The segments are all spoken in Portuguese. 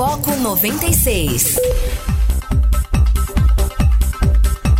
Foco 96.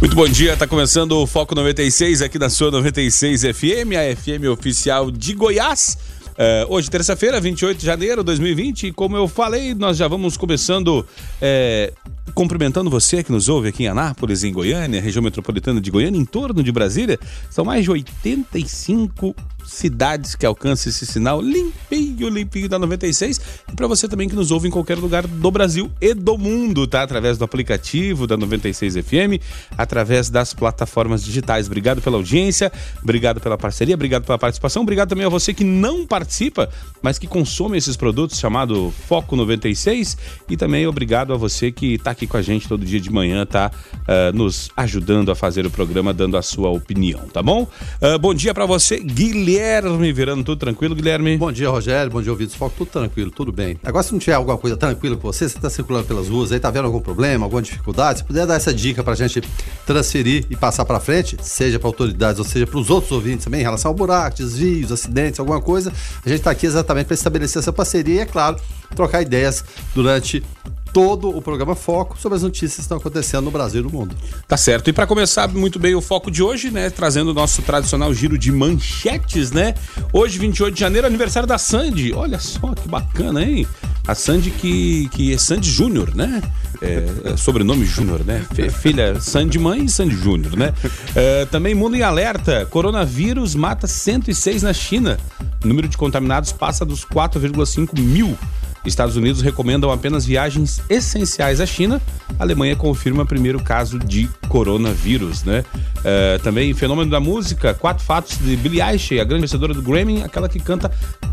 Muito bom dia, tá começando o Foco 96 aqui na sua 96 FM, a FM oficial de Goiás. Uh, hoje, terça-feira, 28 de janeiro de 2020, e como eu falei, nós já vamos começando é, cumprimentando você que nos ouve aqui em Anápolis, em Goiânia, região metropolitana de Goiânia, em torno de Brasília. São mais de 85 cidades que alcançam esse sinal limpinho, limpinho da 96. E para você também que nos ouve em qualquer lugar do Brasil e do mundo, tá? Através do aplicativo da 96 FM, através das plataformas digitais. Obrigado pela audiência, obrigado pela parceria, obrigado pela participação, obrigado também a você que não participa, mas que consome esses produtos chamado Foco 96 e também obrigado a você que está aqui com a gente todo dia de manhã, tá? Uh, nos ajudando a fazer o programa, dando a sua opinião, tá bom? Uh, bom dia para você, Guilherme Guilherme Verano, tudo tranquilo, Guilherme? Bom dia, Rogério, bom dia, ouvidos. Foco, tudo tranquilo, tudo bem. Agora, se não tiver alguma coisa tranquila com você, você está circulando pelas ruas aí, tá vendo algum problema, alguma dificuldade, se puder dar essa dica para a gente transferir e passar para frente, seja para autoridades ou seja para os outros ouvintes também, em relação ao buraco, desvios, acidentes, alguma coisa, a gente está aqui exatamente para estabelecer essa parceria e, é claro, trocar ideias durante todo o programa Foco sobre as notícias que estão acontecendo no Brasil e no mundo. Tá certo. E para começar muito bem o foco de hoje, né, trazendo o nosso tradicional giro de manchetes, né? Hoje, 28 de janeiro, aniversário da Sandy. Olha só que bacana, hein? A Sandy que, que é Sandy Júnior, né? É, é sobrenome Júnior, né? Filha Sandy mãe e Sandy Júnior, né? É, também mundo em alerta. Coronavírus mata 106 na China. O número de contaminados passa dos 4,5 mil. Estados Unidos recomendam apenas viagens essenciais à China. A Alemanha confirma primeiro caso de coronavírus, né? Uh, também fenômeno da música, quatro fatos de Billie Eilish, a grande vencedora do Grammy, aquela que canta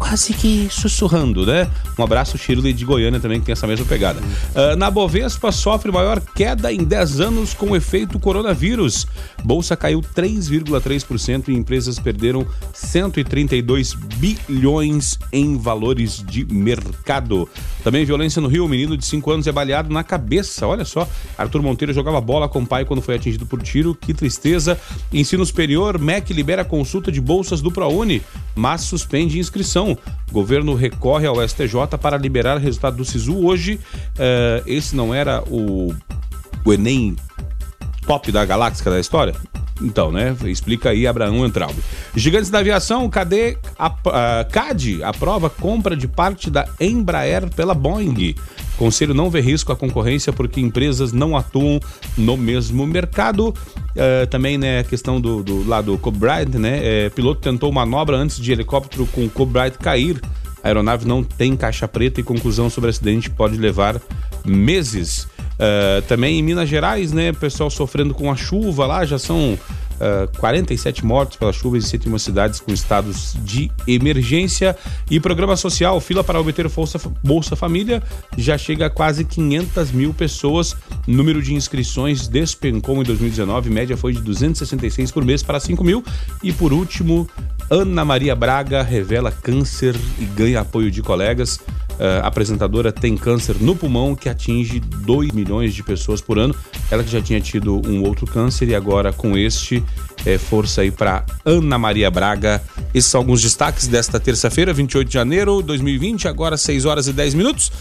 quase que sussurrando, né? Um abraço Shirley de Goiânia também que tem essa mesma pegada. Uh, na Bovespa sofre maior queda em 10 anos com efeito coronavírus. Bolsa caiu 3,3% e empresas perderam 132 bilhões em valores de mercado. Também violência no Rio, um menino de 5 anos é baleado na cabeça. Olha só, Arthur Monteiro jogava bola com o pai quando foi atingido por tiro. Que tristeza. Ensino superior, MEC libera consulta de bolsas do ProUni, mas suspende inscrição. Governo recorre ao STJ para liberar o resultado do SISU hoje. Uh, esse não era o, o Enem top da galáxia da história? Então, né? Explica aí, Abraão Entralbe. Gigantes da aviação, cadê a, a CAD aprova compra de parte da Embraer pela Boeing. Conselho não vê risco à concorrência porque empresas não atuam no mesmo mercado. Uh, também, né, a questão do, do lado Cobright, né? É, piloto tentou manobra antes de helicóptero com Cobright cair. A aeronave não tem caixa preta e conclusão sobre acidente pode levar meses. Uh, também em Minas Gerais, né, pessoal sofrendo com a chuva lá, já são uh, eh, 47 mortos pela chuva em 101 cidades com estados de emergência. E programa social, fila para obter Bolsa, Bolsa Família, já chega a quase 500 mil pessoas. Número de inscrições despencou em 2019, média foi de 266 por mês para 5 mil. E por último, Ana Maria Braga revela câncer e ganha apoio de colegas. Uh, apresentadora tem câncer no pulmão que atinge 2 milhões de pessoas por ano. Ela que já tinha tido um outro câncer e agora com este, é, força aí para Ana Maria Braga. Esses são alguns destaques desta terça-feira, 28 de janeiro de 2020, agora 6 horas e 10 minutos.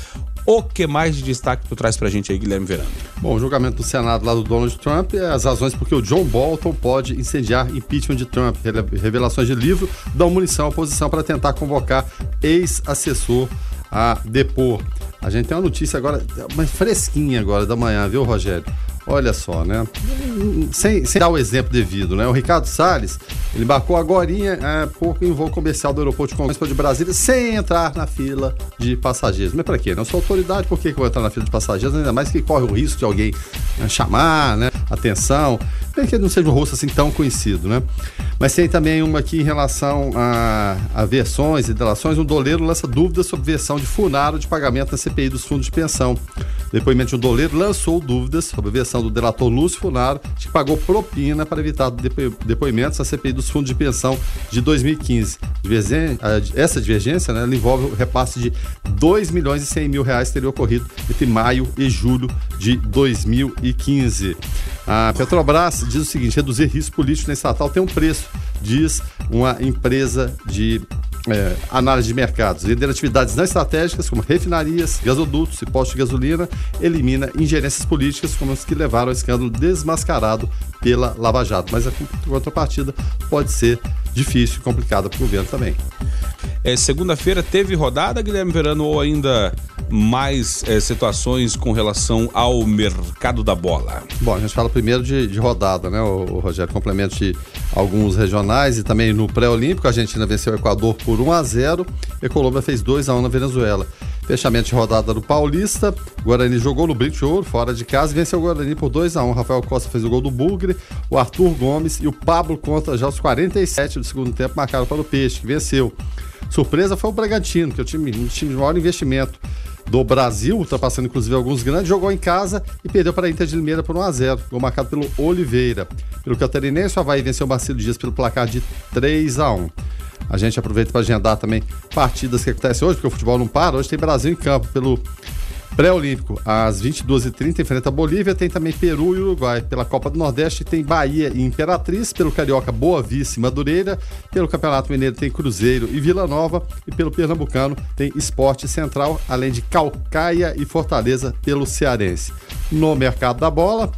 O que mais de destaque tu traz pra gente aí, Guilherme Verano? Bom, o julgamento do Senado lá do Donald Trump é as razões porque o John Bolton pode incendiar impeachment de Trump. Revelações de livro dão munição à oposição para tentar convocar ex-assessor a depor. A gente tem uma notícia agora, mais fresquinha agora da manhã, viu, Rogério? Olha só, né? Sem, sem dar o exemplo devido, né? O Ricardo Salles, ele embarcou agora é, pouco em voo comercial do aeroporto de Congonhas de Brasília sem entrar na fila de passageiros. Mas para quê? Não sou autoridade, por que, que eu vou entrar na fila de passageiros? Ainda mais que corre o risco de alguém né, chamar, né? Atenção. Nem que ele não seja um rosto assim tão conhecido, né? Mas tem também uma aqui em relação a, a versões e delações. Um doleiro lança dúvidas sobre versão de Funaro de pagamento na CPI dos fundos de pensão. Depoimento de um doleiro lançou dúvidas sobre a versão do delator Lúcio Funaro, que pagou propina para evitar depoimentos na CPI dos fundos de pensão de 2015. Essa divergência né, envolve o repasse de 2 milhões e 100 mil reais teria ocorrido entre maio e julho de 2015. A Petrobras diz o seguinte: reduzir risco político na estatal tem um preço, diz uma empresa de é, análise de mercados, líder atividades não estratégicas como refinarias, gasodutos e postos de gasolina, elimina ingerências políticas como as que levaram ao escândalo desmascarado pela Lava Jato. Mas a contrapartida pode ser difícil e complicada para o governo também. É, Segunda-feira teve rodada, Guilherme Verano, ou ainda mais é, situações com relação ao mercado da bola? Bom, a gente fala primeiro de, de rodada, né, o, o Rogério? Complemento de alguns regionais e também no pré-olímpico. A Argentina venceu o Equador por 1 a 0 e a Colômbia fez 2 a 1 na Venezuela. Fechamento de rodada do Paulista. Guarani jogou no Brito Ouro, fora de casa, e venceu o Guarani por 2 a 1 Rafael Costa fez o gol do Bugre, o Arthur Gomes e o Pablo Conta já aos 47 do segundo tempo marcaram para o Peixe, que venceu. Surpresa foi o Bragantino, que é o time, um time de maior investimento do Brasil, ultrapassando inclusive alguns grandes, jogou em casa e perdeu para a Inter de Limeira por 1x0, gol marcado pelo Oliveira. Pelo Catarinense, o Havaí venceu o Marcelo Dias pelo placar de 3 a 1 a gente aproveita para agendar também partidas que acontecem hoje, porque o futebol não para. Hoje tem Brasil em campo pelo Pré-Olímpico, às 22h30, enfrenta a Bolívia, tem também Peru e Uruguai. Pela Copa do Nordeste tem Bahia e Imperatriz, pelo Carioca Boa Vice e Madureira, pelo Campeonato Mineiro tem Cruzeiro e Vila Nova e pelo Pernambucano tem Esporte Central, além de Calcaia e Fortaleza pelo Cearense. No mercado da bola,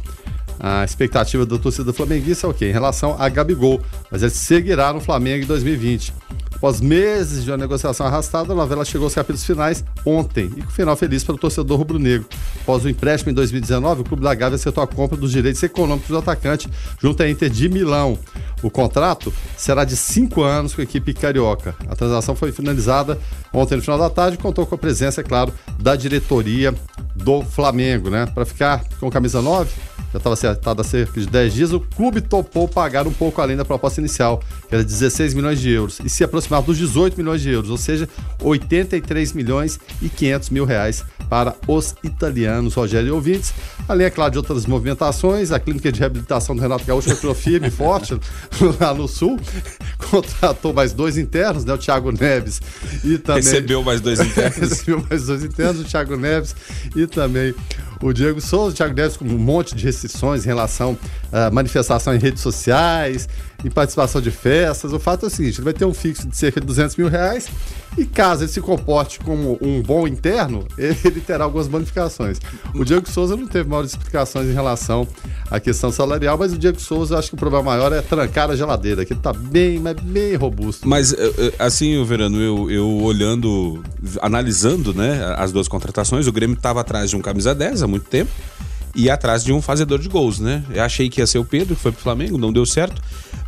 a expectativa da torcida flamenguista é o quê? Em relação a Gabigol, mas ele seguirá no Flamengo em 2020. Após meses de uma negociação arrastada, a novela chegou aos capítulos finais ontem e com final feliz para o torcedor rubro-negro. Após o empréstimo em 2019, o Clube da Gávea acertou a compra dos direitos econômicos do atacante junto à Inter de Milão. O contrato será de cinco anos com a equipe carioca. A transação foi finalizada ontem no final da tarde e contou com a presença, é claro, da diretoria do Flamengo, né? Para ficar com camisa 9, já estava acertado há cerca de 10 dias, o clube topou pagar um pouco além da proposta inicial, que era 16 milhões de euros, e se aproximar dos 18 milhões de euros, ou seja, 83 milhões e 500 mil reais para os italianos, Rogério e ouvintes. Além, é claro, de outras movimentações, a clínica de reabilitação do Renato Gaúcho entrou firme e forte lá no Sul, contratou mais dois internos, né, o Thiago Neves e também... Recebeu mais dois internos. Recebeu mais dois internos, o Thiago Neves e também o Diego Souza, o Thiago Neves com um monte de restrições em relação à manifestação em redes sociais, em participação de festas. O fato é o seguinte: ele vai ter um fixo de cerca de 200 mil reais e caso ele se comporte como um bom interno, ele terá algumas bonificações. O Diego Souza não teve maiores explicações em relação à questão salarial, mas o Diego Souza, acho que o problema maior é trancar a geladeira, que ele está bem, mas bem robusto. Mas, eh, eh, assim, Verano, eu, eu olhando, analisando né, as duas contratações, o Grêmio estava atrás de um camisa 10 há muito tempo e atrás de um fazedor de gols, né? Eu achei que ia ser o Pedro, que foi pro Flamengo, não deu certo.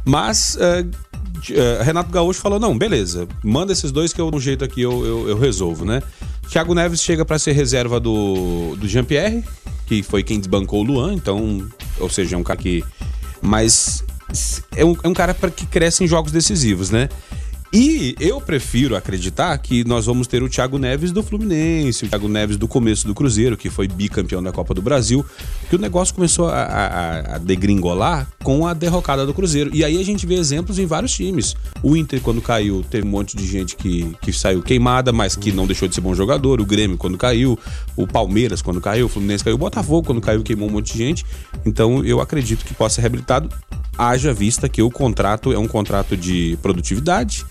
Mas uh, Renato Gaúcho falou: não, beleza, manda esses dois que eu, no jeito aqui eu, eu, eu resolvo, né? Thiago Neves chega para ser reserva do, do Jean-Pierre, que foi quem desbancou o Luan, então, ou seja, é um cara que. Mas é um, é um cara que cresce em jogos decisivos, né? E eu prefiro acreditar que nós vamos ter o Thiago Neves do Fluminense, o Thiago Neves do começo do Cruzeiro, que foi bicampeão da Copa do Brasil, que o negócio começou a, a, a, degringolar com a derrocada do Cruzeiro. E aí a gente vê exemplos em vários times. O Inter, quando caiu, teve um monte de gente que, que saiu queimada, mas que não deixou de ser bom jogador. O Grêmio, quando caiu, o Palmeiras, quando caiu, o Fluminense caiu, o Botafogo, quando caiu, queimou um monte de gente. Então eu acredito que possa ser reabilitado, haja vista que o contrato é um contrato de produtividade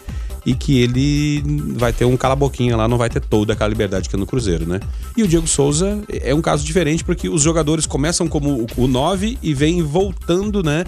e que ele vai ter um cala-boquinha lá, não vai ter toda aquela liberdade que é no Cruzeiro, né? E o Diego Souza é um caso diferente porque os jogadores começam como o 9 e vêm voltando, né?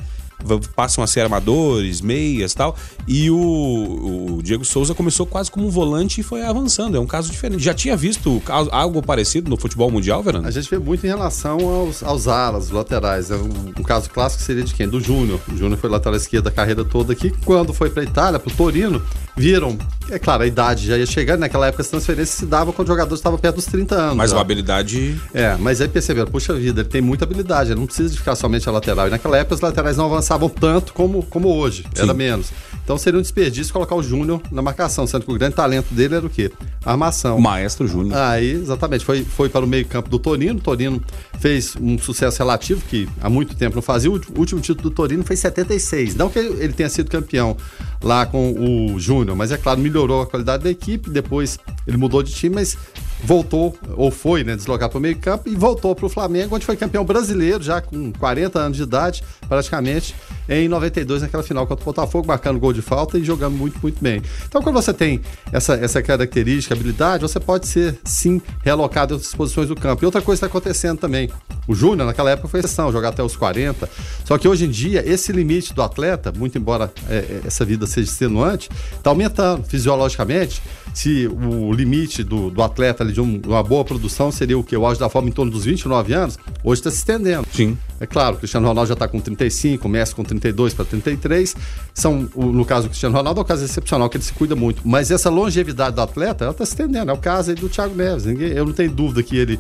Passam a ser armadores, meias tal. E o, o, Diego Souza começou quase como um volante e foi avançando. É um caso diferente. Já tinha visto algo parecido no futebol mundial, Verano? A gente vê muito em relação aos, aos alas, laterais. É um, um, caso clássico seria de quem? Do Júnior. O Júnior foi lateral esquerda a carreira toda aqui. Quando foi para Itália, para o Torino, viram. É claro, a idade já ia chegando. Naquela época, as transferências se davam quando o jogador estava perto dos 30 anos. Mas já. uma habilidade. É, mas aí perceberam, puxa vida, ele tem muita habilidade, ele não precisa de ficar somente a lateral. E naquela época, os laterais não avançavam avançavam tanto como, como hoje, Sim. era menos. Então seria um desperdício colocar o Júnior na marcação, sendo que o grande talento dele era o quê? armação. Maestro Júnior. Aí, exatamente, foi, foi para o meio-campo do Torino. O Torino fez um sucesso relativo que há muito tempo não fazia. O último título do Torino foi em 76. Não que ele tenha sido campeão lá com o Júnior, mas é claro, melhorou a qualidade da equipe. Depois ele mudou de time, mas voltou, ou foi, né, deslocar para o meio-campo e voltou para o Flamengo, onde foi campeão brasileiro, já com 40 anos de idade, praticamente em 92, naquela final contra o Botafogo, marcando gol de falta e jogando muito, muito bem. Então, quando você tem essa, essa característica, habilidade, você pode ser, sim, realocado em outras posições do campo. E outra coisa está acontecendo também. O Júnior, naquela época, foi exceção, jogar até os 40. Só que hoje em dia, esse limite do atleta, muito embora é, é essa vida seja extenuante, está aumentando fisiologicamente. Se o limite do, do atleta ali, de um, uma boa produção seria o que? O auge da forma em torno dos 29 anos, hoje está se estendendo. Sim. É claro, o Cristiano Ronaldo já está com 35, o Messi com 32 para 33. São, no caso do Cristiano Ronaldo, é um caso excepcional, que ele se cuida muito. Mas essa longevidade do atleta, ela está se estendendo. É o caso do Thiago Neves. Ninguém, eu não tenho dúvida que ele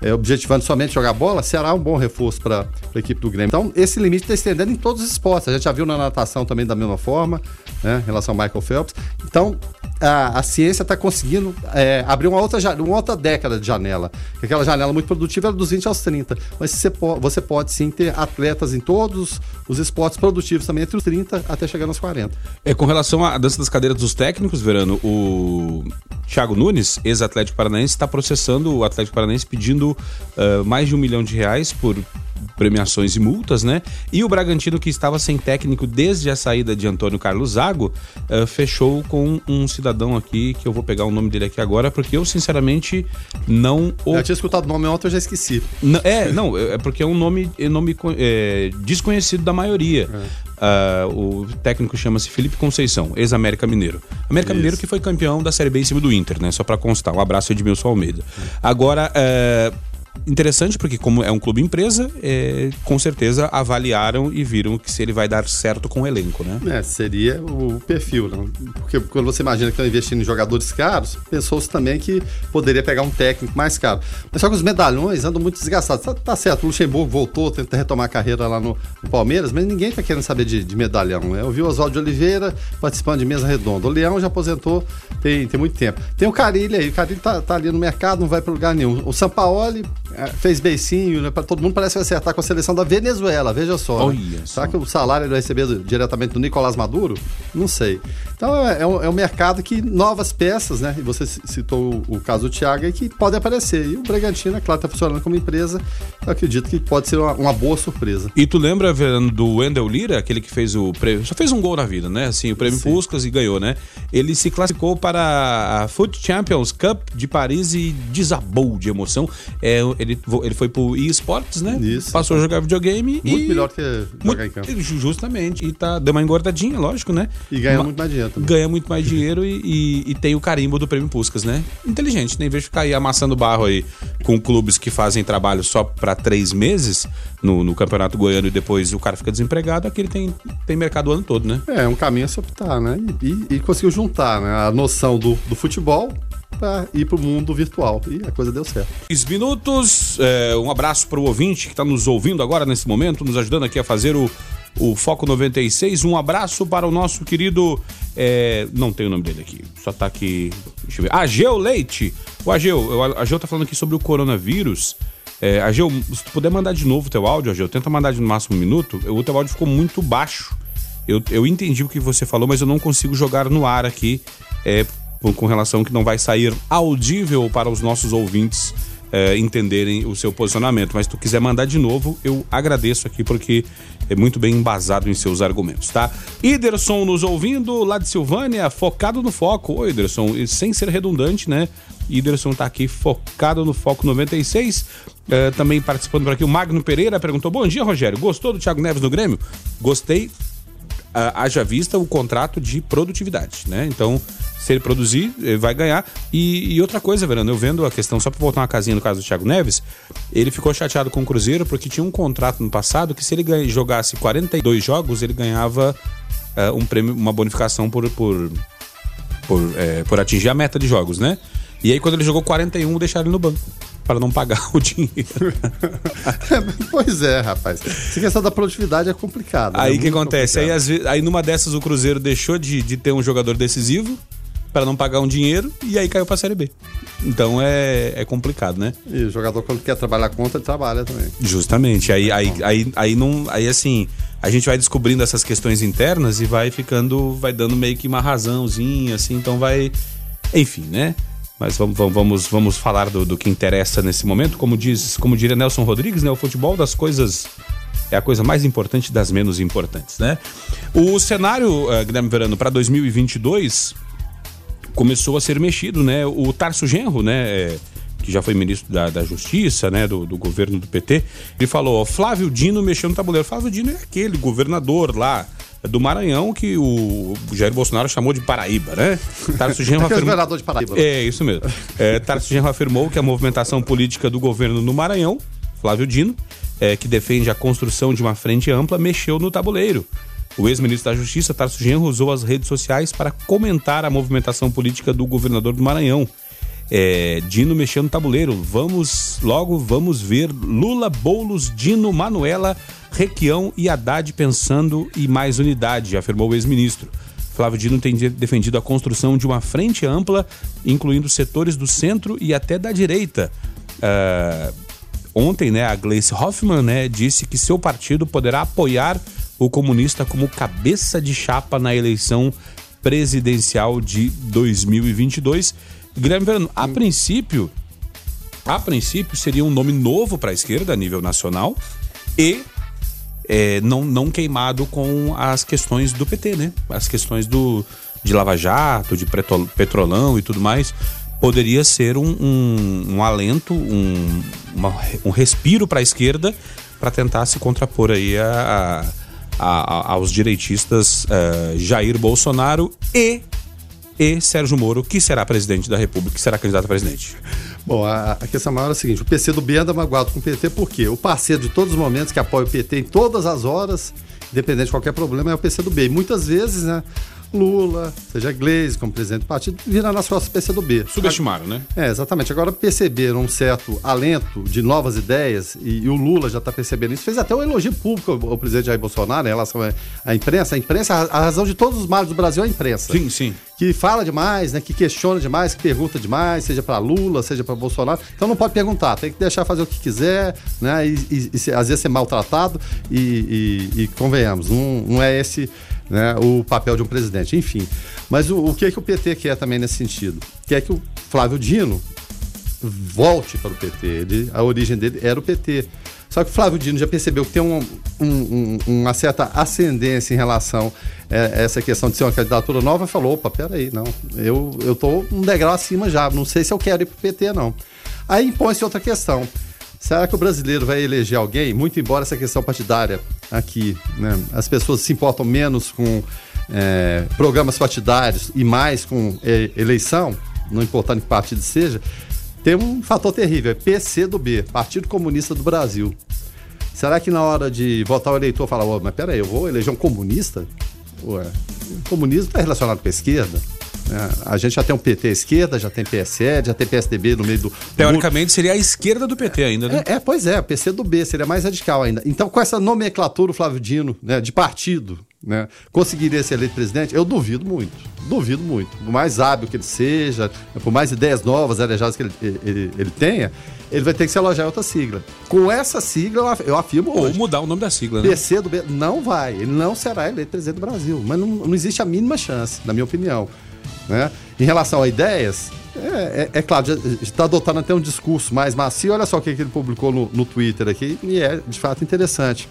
é, objetivando somente jogar bola, será um bom reforço para a equipe do Grêmio. Então, esse limite está estendendo em todos os esportes. A gente já viu na natação também da mesma forma, né, em relação ao Michael Phelps. Então, a, a ciência está conseguindo é, abrir uma outra, uma outra década de janela. Aquela janela muito produtiva era dos 20 aos 30. Mas você, po você pode sim ter atletas em todos os esportes produtivos também, entre os 30 até chegar nos 40. É, com relação à dança das cadeiras dos técnicos, Verano, o Thiago Nunes, ex-Atlético Paranaense, está processando o Atlético Paranaense pedindo uh, mais de um milhão de reais por premiações e multas, né? E o Bragantino, que estava sem técnico desde a saída de Antônio Carlos Zago, uh, fechou com um cidadão aqui, que eu vou pegar o nome dele aqui agora, porque eu, sinceramente, não... O... Eu tinha escutado o nome ontem, eu já esqueci. Não, é, não, é porque é um nome, é nome é, desconhecido da maioria. É. Uh, o técnico chama-se Felipe Conceição, ex-América Mineiro. América Isso. Mineiro que foi campeão da Série B em cima do Inter, né? Só para constar. Um abraço Edmilson Almeida. Agora, uh, interessante porque como é um clube empresa, é, com certeza avaliaram e viram que se ele vai dar certo com o elenco, né? É, seria o perfil, né? Porque quando você imagina que estão investindo em jogadores caros, pensou-se também que poderia pegar um técnico mais caro. Mas só que os medalhões andam muito desgastados. Tá, tá certo, o Luxemburgo voltou, tenta retomar a carreira lá no, no Palmeiras, mas ninguém tá querendo saber de, de medalhão, né? Eu vi o Oswaldo de Oliveira participando de mesa redonda. O Leão já aposentou tem, tem muito tempo. Tem o Carilli aí, o Carilli tá, tá ali no mercado, não vai para lugar nenhum. O Sampaoli fez beicinho, né? Todo mundo parece que vai acertar com a seleção da Venezuela, veja só. Né? Será que o salário ele vai receber diretamente do Nicolás Maduro? Não sei. Então é, é, um, é um mercado que novas peças, né? E você citou o, o caso do Thiago aí, que pode aparecer. E o Bragantino, é claro, tá funcionando como empresa. Eu acredito que pode ser uma, uma boa surpresa. E tu lembra, Verano, do Wendel Lira, aquele que fez o prêmio. Só fez um gol na vida, né? Assim, o prêmio Sim. Puskas e ganhou, né? Ele se classificou para a Foot Champions Cup de Paris e desabou de emoção. É, ele ele, foi pro eSports, né? Isso. Passou a jogar videogame muito e. Muito melhor que jogar em campo. Justamente. E tá, deu uma engordadinha, lógico, né? E ganha uma, muito mais dinheiro também. Ganha muito mais dinheiro e, e, e, tem o carimbo do prêmio Puscas, né? Inteligente, né? Em vez de ficar aí amassando barro aí com clubes que fazem trabalho só para três meses no, no Campeonato Goiano e depois o cara fica desempregado, aqui ele tem, tem mercado o ano todo, né? É, um caminho a se optar, né? E, e, conseguiu juntar né? a noção do, do futebol para ir para o mundo virtual. E a coisa deu certo. 10 minutos. É, um abraço para o ouvinte que está nos ouvindo agora nesse momento, nos ajudando aqui a fazer o, o Foco 96. Um abraço para o nosso querido. É, não tem o nome dele aqui, só tá aqui. Deixa eu ver. Ageu Leite. O Ageu, o Ageu tá falando aqui sobre o coronavírus. É, Ageu, se tu puder mandar de novo o teu áudio, Ageu, tenta mandar de no máximo um minuto. O teu áudio ficou muito baixo. Eu, eu entendi o que você falou, mas eu não consigo jogar no ar aqui. É, com relação que não vai sair audível para os nossos ouvintes é, entenderem o seu posicionamento. Mas se tu quiser mandar de novo, eu agradeço aqui porque é muito bem embasado em seus argumentos, tá? Iderson nos ouvindo, lá de Silvânia, focado no foco. Oi, Iderson, sem ser redundante, né? Iderson tá aqui focado no Foco 96. É, também participando por aqui, o Magno Pereira perguntou: Bom dia, Rogério. Gostou do Thiago Neves no Grêmio? Gostei. Haja vista o contrato de produtividade, né? Então, se ele produzir, ele vai ganhar. E, e outra coisa, Verano, eu vendo a questão, só para voltar uma casinha no caso do Thiago Neves, ele ficou chateado com o Cruzeiro porque tinha um contrato no passado que se ele jogasse 42 jogos, ele ganhava uh, um prêmio, uma bonificação por, por, por, é, por atingir a meta de jogos, né? E aí, quando ele jogou 41, deixaram ele no banco para não pagar o dinheiro. pois é, rapaz. Essa questão da produtividade é complicada. Aí o né? que acontece? Aí, vezes, aí numa dessas o Cruzeiro deixou de, de ter um jogador decisivo para não pagar um dinheiro e aí caiu para a Série B. Então é, é complicado, né? E o jogador quando quer trabalhar contra, ele trabalha também. Justamente. Aí, aí, aí, aí, não, aí assim, a gente vai descobrindo essas questões internas e vai ficando, vai dando meio que uma razãozinha, assim, então vai. Enfim, né? Mas vamos, vamos, vamos falar do, do que interessa nesse momento. Como diz, como diria Nelson Rodrigues, né? O futebol das coisas é a coisa mais importante das menos importantes, né? O cenário, uh, Guilherme Verano, para 2022 começou a ser mexido, né? O Tarso Genro, né? que já foi ministro da, da Justiça, né, do, do, governo do PT, ele falou, ó, Flávio Dino mexeu no tabuleiro. Flávio Dino é aquele governador lá do Maranhão que o Jair Bolsonaro chamou de Paraíba, né? Tarso Genro afirmou... de Paraíba. É, isso mesmo. É, Tarso Genro afirmou que a movimentação política do governo no Maranhão, Flávio Dino, é, que defende a construção de uma frente ampla, mexeu no tabuleiro. O ex-ministro da Justiça, Tarso Genro, usou as redes sociais para comentar a movimentação política do governador do Maranhão. É, Dino mexendo no tabuleiro. Vamos, logo vamos ver Lula, Boulos, Dino, Manuela, Requião e Haddad pensando em mais unidade, afirmou o ex-ministro. Flávio Dino tem defendido a construção de uma frente ampla, incluindo setores do centro e até da direita. Uh, ontem, né, a Gleice Hoffmann né, disse que seu partido poderá apoiar o comunista como cabeça de chapa na eleição presidencial de 2022 Guilherme Verano, a princípio, a princípio seria um nome novo para a esquerda a nível nacional e é, não, não queimado com as questões do PT, né? As questões do, de Lava Jato, de petrolão e tudo mais. Poderia ser um, um, um alento, um, uma, um respiro para a esquerda para tentar se contrapor aí a, a, a, aos direitistas uh, Jair Bolsonaro e e Sérgio Moro, que será presidente da República, que será candidato a presidente. Bom, a, a questão maior é a seguinte: o PC do B anda magoado com o PT, por quê? O parceiro de todos os momentos que apoia o PT em todas as horas, independente de qualquer problema, é o PC do B. E muitas vezes, né? Lula, seja Gleisi como presidente do partido, virá nas costas do PCdoB. Subestimaram, né? É, exatamente. Agora perceberam um certo alento de novas ideias, e, e o Lula já está percebendo isso, fez até um elogio público ao, ao presidente Jair Bolsonaro em relação à, imprensa. A imprensa, a, a, razão de todos os males do Brasil é a imprensa. Sim, sim. Que fala demais, né? Que questiona demais, que pergunta demais, seja para Lula, seja para Bolsonaro. Então não pode perguntar, tem que deixar fazer o que quiser, né? E, e, e às vezes ser maltratado, e, e convenhamos, não, não é esse né, o papel de um presidente. Enfim, mas o, o que, é que o PT quer também nesse sentido? Quer que o Flávio Dino volte para o PT. Ele, a origem dele era o PT. Só que o Flávio Dino já percebeu que tem um, um, um, uma certa ascendência em relação a essa questão de ser uma candidatura nova e falou: opa, peraí, não, eu, tô um degrau acima já, não sei se eu quero ir para o PT, não. Aí impõe-se outra questão. Será que o brasileiro vai eleger alguém? Muito embora essa questão partidária aqui, né, as pessoas se importam menos com é, programas partidários e mais com é, eleição, não importando que partido seja, tem um fator terrível, é PC do B, Partido Comunista do Brasil. Será que na hora de votar o eleitor fala, oh, mas peraí, eu vou eleger um comunista? Ué, comunismo está relacionado com a esquerda? É, a gente já tem um PT à esquerda, já tem PSE, já tem PSDB no meio do. Teoricamente seria a esquerda do PT ainda, né? É, é pois é, PC do B, seria mais radical ainda. Então, com essa nomenclatura, o Flávio Dino, né, de partido, né, conseguiria ser eleito presidente? Eu duvido muito. Duvido muito. Por mais hábil que ele seja, por mais ideias novas, arejadas que ele, ele, ele tenha, ele vai ter que se alojar em outra sigla. Com essa sigla, eu afirmo Ou hoje. mudar o nome da sigla, né? PC do B não vai. Ele não será eleito presidente do Brasil. Mas não, não existe a mínima chance, na minha opinião. Né? Em relação a ideias, é, é, é claro, está adotando até um discurso mais macio. Olha só o que, ele publicou no, no Twitter aqui, e é de fato interessante.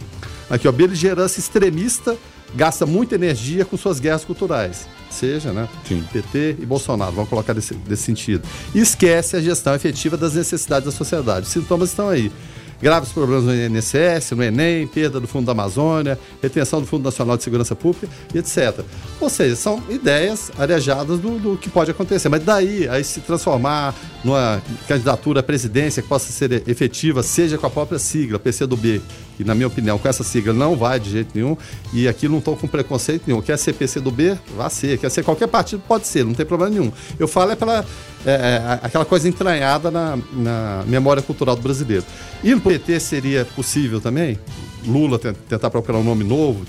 Aqui, ó, beligerância extremista gasta muita energia com suas guerras culturais. Seja, né? Sim. PT e Bolsonaro, vamos colocar desse, desse sentido. E esquece a gestão efetiva das necessidades da sociedade. Os sintomas estão aí graves problemas no INSS, no Enem, perda do Fundo da Amazônia, retenção do Fundo Nacional de Segurança Pública etc. Ou seja, são ideias arejadas do, do que pode acontecer. Mas daí, aí se transformar numa candidatura à presidência que possa ser efetiva, seja com a própria sigla, PCdoB, que na minha opinião, com essa sigla não vai de jeito nenhum, e aqui não estou com preconceito nenhum. Quer ser PCdoB? Vá ser. Quer ser qualquer partido? Pode ser, não tem problema nenhum. Eu falo é pela é, é, aquela coisa entranhada na, na memória cultural do brasileiro. E no PT seria possível também? Lula tentar procurar um nome novo,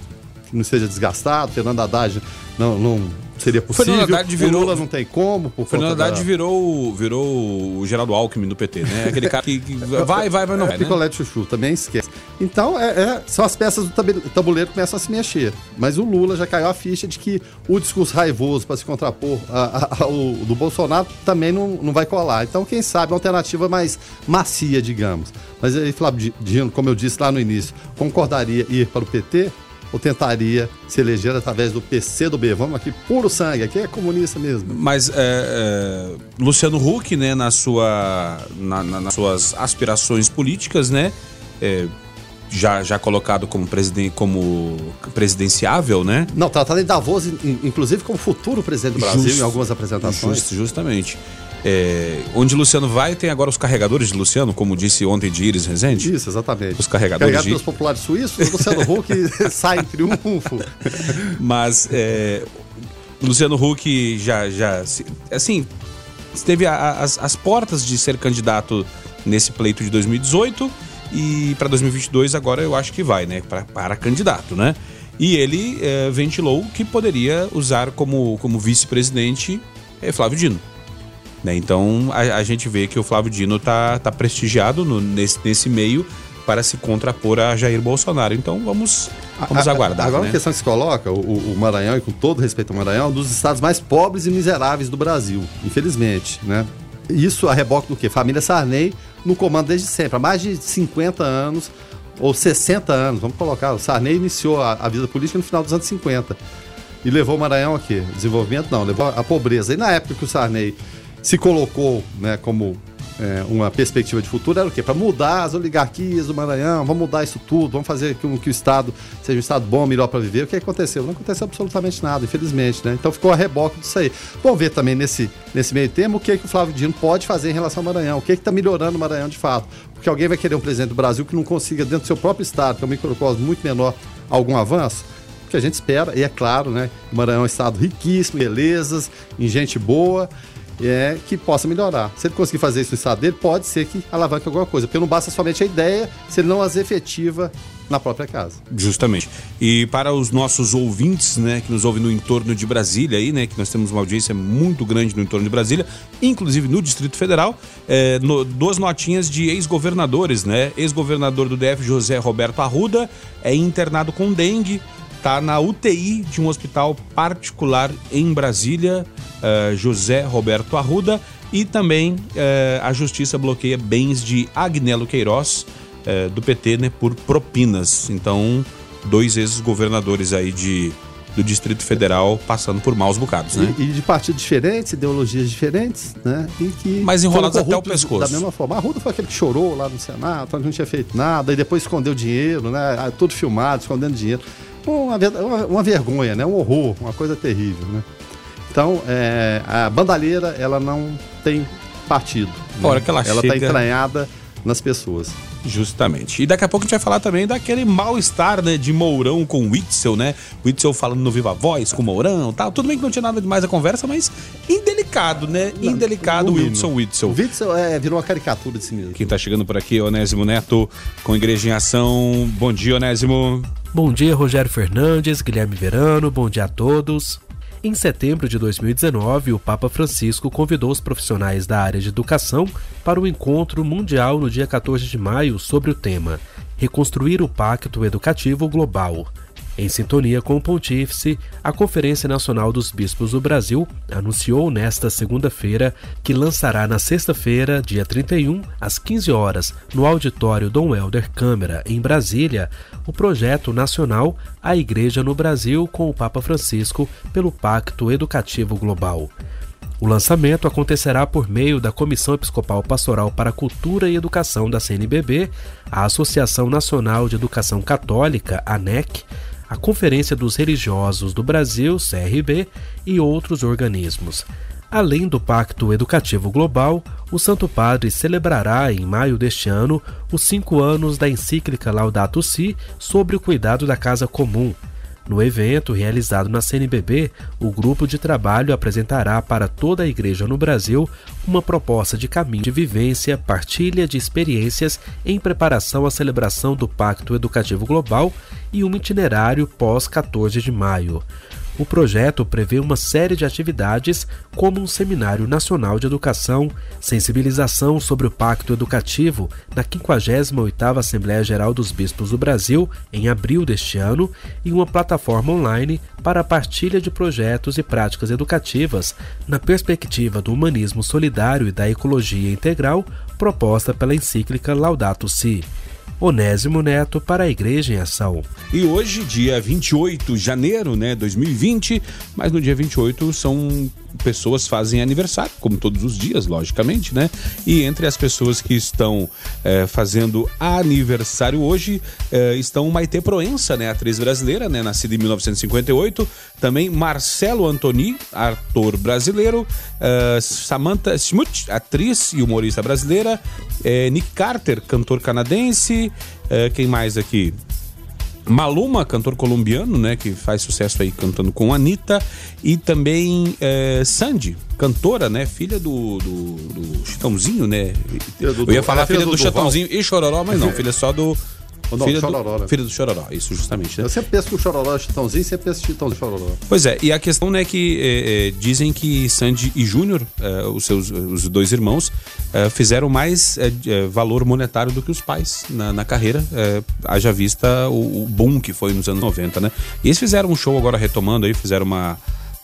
não seja desgastado. Fernando Haddad não, não seria possível. Fernando Haddad virou, o Lula não tem como. Por Fernando Haddad da... virou, virou o Geraldo Alckmin do PT, né? Aquele cara que, que vai, vai, vai, não é, vai. Né? Picolé de chuchu, também esquece. Então, é, é, são as peças do tabuleiro que começam a se mexer. Mas o Lula já caiu a ficha de que o discurso raivoso para se contrapor ao do Bolsonaro também não, não vai colar. Então, quem sabe, uma alternativa mais macia, digamos. Mas aí, Flávio Dino, como eu disse lá no início, concordaria ir para o PT? Ou tentaria se eleger através do PC do B. Vamos aqui, puro sangue, aqui é comunista mesmo. Mas é, é, Luciano Huck, né, na sua, na, na, nas suas aspirações políticas, né, é, já, já colocado como, presiden como presidenciável, né? Não, tratado tá, tá em Davos, inclusive como futuro presidente do Brasil Just, em algumas apresentações. Just, justamente. É, onde Luciano vai, tem agora os carregadores de Luciano, como disse ontem de Iris Rezende. Isso, exatamente. Os carregadores Carregado de... pelos populares suíços, o Luciano Huck sai em triunfo. Mas é, Luciano Huck já, já assim, esteve as, as portas de ser candidato nesse pleito de 2018 e para 2022 agora eu acho que vai, né, pra, para candidato, né? E ele é, ventilou que poderia usar como, como vice-presidente é, Flávio Dino. Né? Então a, a, gente vê que o Flávio Dino tá, tá prestigiado no, nesse, nesse meio para se contrapor a Jair Bolsonaro. Então vamos, vamos aguardar. Agora né? a questão que se coloca, o, o, Maranhão, e com todo respeito ao Maranhão, é um dos estados mais pobres e miseráveis do Brasil, infelizmente. Né? Isso a reboque do quê? Família Sarney no comando desde sempre, há mais de 50 anos, ou 60 anos, vamos colocar. O Sarney iniciou a, a vida política no final dos anos 50. E levou o Maranhão a quê? Desenvolvimento? Não, levou a pobreza. E na época que o Sarney se colocou né, como é, uma perspectiva de futuro era o quê? Para mudar as oligarquias do Maranhão, vamos mudar isso tudo, vamos fazer com que o Estado seja um Estado bom, melhor para viver. O que aconteceu? Não aconteceu absolutamente nada, infelizmente, né? Então ficou a reboque disso aí. Vamos ver também nesse, nesse meio termo o que, que o Flávio Dino pode fazer em relação ao Maranhão, o que está melhorando o Maranhão de fato. Porque alguém vai querer um presidente do Brasil que não consiga, dentro do seu próprio Estado, que é um microcosmo muito menor, algum avanço? que a gente espera, e é claro, né? O Maranhão é um estado riquíssimo, belezas, em gente boa, é, que possa melhorar. Se ele conseguir fazer isso no estado dele, pode ser que alavanque alguma coisa, porque não basta somente a ideia, se ele não as efetiva na própria casa. Justamente. E para os nossos ouvintes, né, que nos ouvem no entorno de Brasília aí, né, que nós temos uma audiência muito grande no entorno de Brasília, inclusive no Distrito Federal, é, no, duas notinhas de ex-governadores, né? Ex-governador do DF, José Roberto Arruda, é internado com dengue está na UTI de um hospital particular em Brasília, uh, José Roberto Arruda, e também uh, a justiça bloqueia bens de Agnello Queiroz, uh, do PT, né, por propinas. Então, dois ex-governadores aí de, do Distrito Federal passando por maus bocados, né? E, e, de partidos diferentes, ideologias diferentes, né? E que Mas enrolados até o pescoço. Da mesma forma. Arruda foi aquele que chorou lá no Senado, não tinha feito nada, e depois escondeu dinheiro, né? Ah, tudo filmado, escondendo dinheiro uma, uma, uma vergonha, né? Um horror, uma coisa terrível, né? Então, é, a bandalheira, ela não tem partido. Fora né? que ela Ela está entranhada nas pessoas. Justamente. E daqui a pouco a gente vai falar também daquele mal-estar, né, de Mourão com Witzel, né? Witzel falando no Viva Voz com Mourão tal. Tudo bem que não tinha nada demais a conversa, mas indelicado, né? Indelicado Wilson Witzel. Witzel é, virou uma caricatura de si mesmo. Quem tá chegando por aqui é Onésimo Neto com Igreja em Ação. Bom dia, Onésimo. Bom dia, Rogério Fernandes, Guilherme Verano, bom dia a todos. Em setembro de 2019, o Papa Francisco convidou os profissionais da área de educação para o encontro mundial no dia 14 de maio sobre o tema Reconstruir o Pacto Educativo Global. Em sintonia com o Pontífice, a Conferência Nacional dos Bispos do Brasil anunciou nesta segunda-feira que lançará na sexta-feira, dia 31, às 15 horas, no auditório Dom Helder Câmara, em Brasília, o projeto nacional A Igreja no Brasil com o Papa Francisco pelo Pacto Educativo Global. O lançamento acontecerá por meio da Comissão Episcopal Pastoral para Cultura e Educação da CNBB, a Associação Nacional de Educação Católica, ANEC, a Conferência dos Religiosos do Brasil, CRB, e outros organismos. Além do Pacto Educativo Global, o Santo Padre celebrará em maio deste ano os cinco anos da encíclica Laudato Si sobre o cuidado da casa comum. No evento, realizado na CNBB, o grupo de trabalho apresentará para toda a igreja no Brasil uma proposta de caminho de vivência, partilha de experiências em preparação à celebração do Pacto Educativo Global e um itinerário pós 14 de maio. O projeto prevê uma série de atividades, como um seminário nacional de educação, sensibilização sobre o pacto educativo na 58ª Assembleia Geral dos Bispos do Brasil, em abril deste ano, e uma plataforma online para a partilha de projetos e práticas educativas na perspectiva do humanismo solidário e da ecologia integral proposta pela encíclica Laudato Si. Onésimo Neto para a Igreja em Ação. E hoje, dia 28 de janeiro, né, 2020, mas no dia 28 são pessoas fazem aniversário, como todos os dias, logicamente, né? E entre as pessoas que estão é, fazendo aniversário hoje é, estão Maite Proença, né? Atriz brasileira, né? Nascida em 1958. Também Marcelo Antoni, ator brasileiro. É, Samantha Smoot, atriz e humorista brasileira. Nick Carter, cantor canadense. quem mais aqui? Maluma, cantor colombiano, né, que faz sucesso aí cantando com Anitta, e também é, Sandy, cantora, né, filha do, do, do Chitãozinho, né? Eu ia falar filha, filha do, do Chitãozinho e Chororó, mas não, filha só do não, filha, Chororó, do, né? filha do Chororó, isso justamente. Né? Eu sempre penso que o Chororó é Chitãozinho, sempre penso Chitãozinho Chororó. Pois é, e a questão né, que é, é, dizem que Sandy e Júnior, é, os seus os dois irmãos, é, fizeram mais é, é, valor monetário do que os pais na, na carreira, haja vista o, o boom que foi nos anos 90, né? E eles fizeram um show agora retomando aí, fizeram uma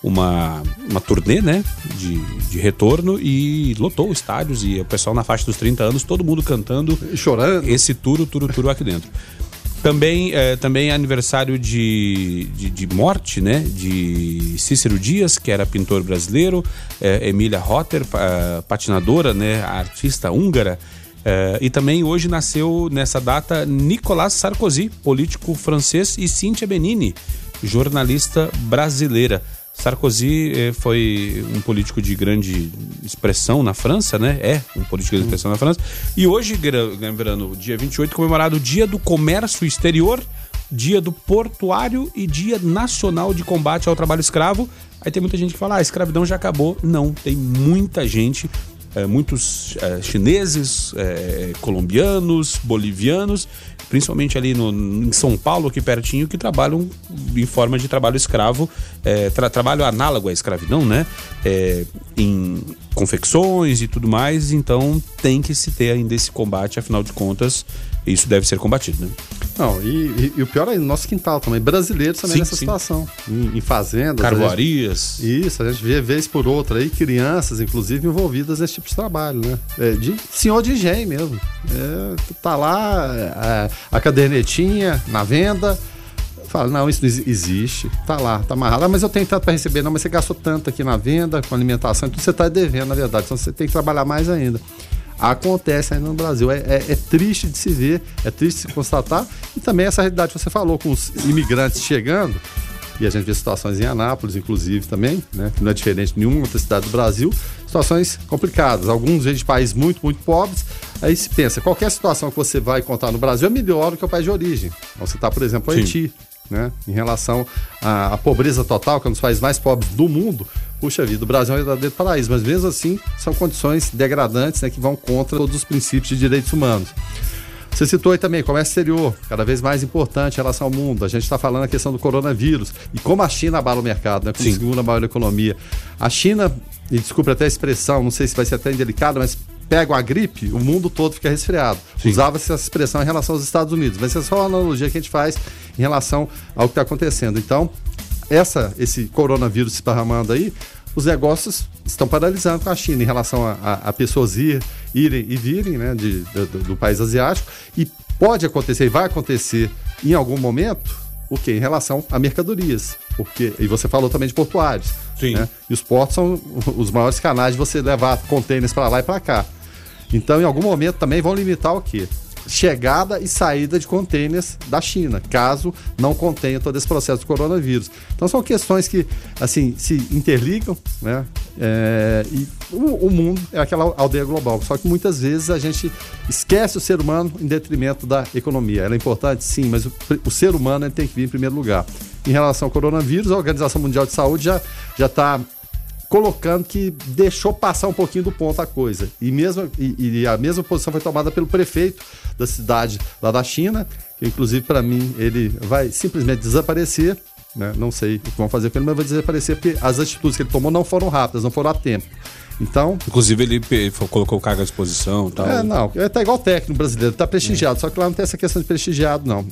uma, uma turnê, né, de, de retorno e lotou estádios e o pessoal na faixa dos 30 anos, todo mundo cantando. E chorando. Esse turo, turo, turo aqui dentro. Também é, também é aniversário de, de, de, morte, né? De Cícero Dias, que era pintor brasileiro, é, Emília Rotter, patinadora, né? Artista húngara. É, e também hoje nasceu nessa data Nicolas Sarkozy, político francês, e Cíntia Benini, jornalista brasileira. Sarkozy eh, foi um político de grande expressão na França, né? É um político de expressão na França. E hoje, lembrando, dia 28, comemorado o Dia do Comércio Exterior, Dia do Portuário e Dia Nacional de Combate ao Trabalho Escravo. Aí tem muita gente que fala, ah, a escravidão já acabou. Não, tem muita gente é, muitos é, chineses, é, colombianos, bolivianos, principalmente ali no, em São Paulo, aqui pertinho, que trabalham em forma de trabalho escravo, é, tra trabalho análogo à escravidão, né? É, em confecções e tudo mais, então tem que se ter ainda esse combate, afinal de contas, isso deve ser combatido, né? Não, e, e, e o pior é no nosso quintal também, brasileiros também sim, nessa sim. situação, em, em fazendas. Carvoarias. Gente, isso, a gente vê vez por outra aí, crianças, inclusive, envolvidas nesse tipo de trabalho, né? É, de senhor de engenho mesmo. É, tá lá, é, a cadernetinha na venda, fala, não, isso não existe, tá lá, tá amarrado. Ah, mas eu tenho tanto para receber, não, mas você gastou tanto aqui na venda, com alimentação, então você está devendo, na verdade, então você tem que trabalhar mais ainda acontece ainda no Brasil. É, é, é, triste de se ver, é triste de se constatar. E também essa realidade que você falou, com os imigrantes chegando, e a gente vê situações em Anápolis, inclusive, também, né, que não é diferente de nenhuma outra cidade do Brasil, situações complicadas. Alguns vêm de países muito, muito pobres. Aí se pensa, qualquer situação que você vai encontrar no Brasil é melhor do que o país de origem. Então, você está, por exemplo, o Haiti, né, em relação à, à pobreza total, que é um dos países mais pobres do mundo, puxa vida, o Brasil é um verdadeiro paraíso, mas mesmo assim são condições degradantes né, que vão contra todos os princípios de direitos humanos. Você citou aí também comércio exterior, cada vez mais importante em relação ao mundo. A gente está falando a questão do coronavírus e como a China abala o mercado, né? Como Sim. segunda maior economia. A China, e desculpe até a expressão, não sei se vai ser até indelicado, mas pega a gripe, o mundo todo fica resfriado. Usava-se essa expressão em relação aos Estados Unidos, mas é só uma analogia que a gente faz em relação ao que está acontecendo. Então, essa, esse coronavírus se esparramando aí, os negócios estão paralisando com a China em relação a, a, a pessoas ir, irem e virem né, de, de, do país asiático. E pode acontecer, e vai acontecer em algum momento, o que? Em relação a mercadorias. Porque, e você falou também de portuários. Sim. Né? E os portos são os maiores canais de você levar contêineres para lá e para cá. Então, em algum momento também vão limitar o quê? Chegada e saída de contêineres da China, caso não contenha todo esse processo do coronavírus. Então são questões que assim se interligam, né? É, e o, o, mundo é aquela aldeia global. Só que muitas vezes a gente esquece o ser humano em detrimento da economia. Ela é importante, sim, mas o, o ser humano tem que vir em primeiro lugar. em relação ao coronavírus, a Organização Mundial de Saúde já já está colocando que deixou passar um pouquinho do ponto a coisa. E, mesmo, e, e, a mesma posição foi tomada pelo prefeito da cidade lá da China, que inclusive para mim ele vai simplesmente desaparecer. Né? Não sei o que vão fazer com ele, mas vai desaparecer porque as atitudes que ele tomou não foram rápidas, não foram a tempo. Então. Inclusive, ele colocou carga à disposição tal. É, não. É tá igual o técnico brasileiro, tá prestigiado. Só que lá não tem essa questão de prestigiado, não.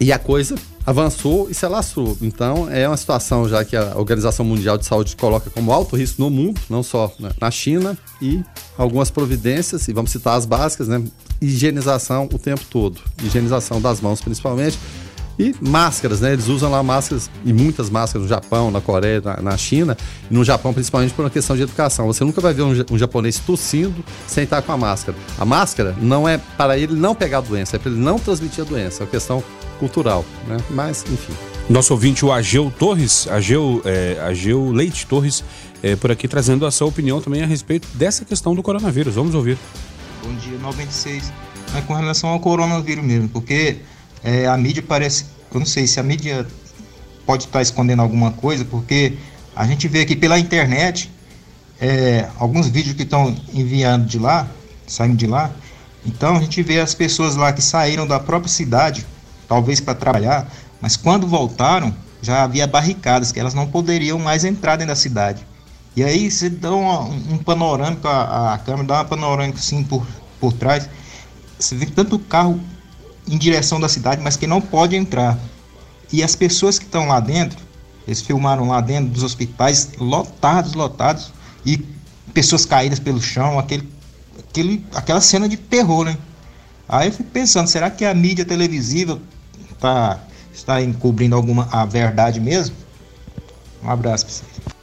E a coisa avançou e se alastrou. Então, é uma situação já que a Organização Mundial de Saúde coloca como alto risco no mundo, não só na China, e algumas providências, e vamos citar as básicas, né? Higienização o tempo todo. Higienização das mãos, principalmente. E máscaras, né? Eles usam lá máscaras, e muitas máscaras no Japão, na Coreia, na, na China, e no Japão principalmente por uma questão de educação. Você nunca vai ver um, um, japonês tossindo sem estar com a máscara. A máscara não é para ele não pegar a doença, é para ele não transmitir a doença. É uma questão cultural, né? Mas, enfim. Nosso ouvinte, o Ageu Torres, Ageu, é, Ageu Leite Torres, é, por aqui trazendo a sua opinião também a respeito dessa questão do coronavírus. Vamos ouvir. Bom dia, 96. É com relação ao coronavírus mesmo, porque é, a mídia parece. Eu não sei se a mídia pode estar escondendo alguma coisa, porque a gente vê aqui pela internet é, alguns vídeos que estão enviando de lá, saindo de lá. Então a gente vê as pessoas lá que saíram da própria cidade talvez para trabalhar, mas quando voltaram já havia barricadas que elas não poderiam mais entrar dentro da cidade. E aí você dá um, um panorâmico, a, a, câmera dá uma panorâmica assim por, por trás, você vê tanto carro em direção da cidade, mas que não pode entrar. E as pessoas que estão lá dentro, eles filmaram lá dentro dos hospitais, lotados, lotados, e pessoas caídas pelo chão, aquele, aquele, aquela cena de terror, né? Aí eu fico pensando, será que a mídia televisiva tá, está encobrindo alguma a verdade mesmo? Um abraço para vocês.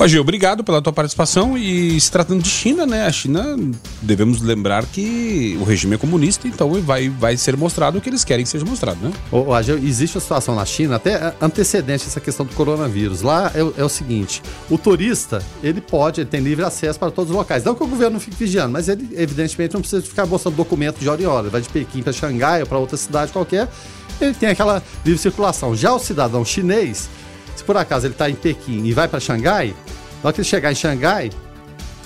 Ô, Gil, obrigado pela tua participação. E se tratando de China, né? A China, devemos lembrar que o regime é comunista, então vai, vai ser mostrado o que eles querem que seja mostrado, né? Ô, Agil, existe uma situação na China, até antecedente essa questão do coronavírus. Lá é, é, o seguinte: o turista, ele pode, ele tem livre acesso para todos os locais. Não que o governo não fique vigiando, mas ele, evidentemente, não precisa ficar mostrando documento de hora em hora. Ele vai de Pequim para Xangai ou para outra cidade qualquer ele tem aquela livre circulação. Já o cidadão chinês, se por acaso ele está em Pequim e vai para Xangai, na hora que ele chegar em Xangai,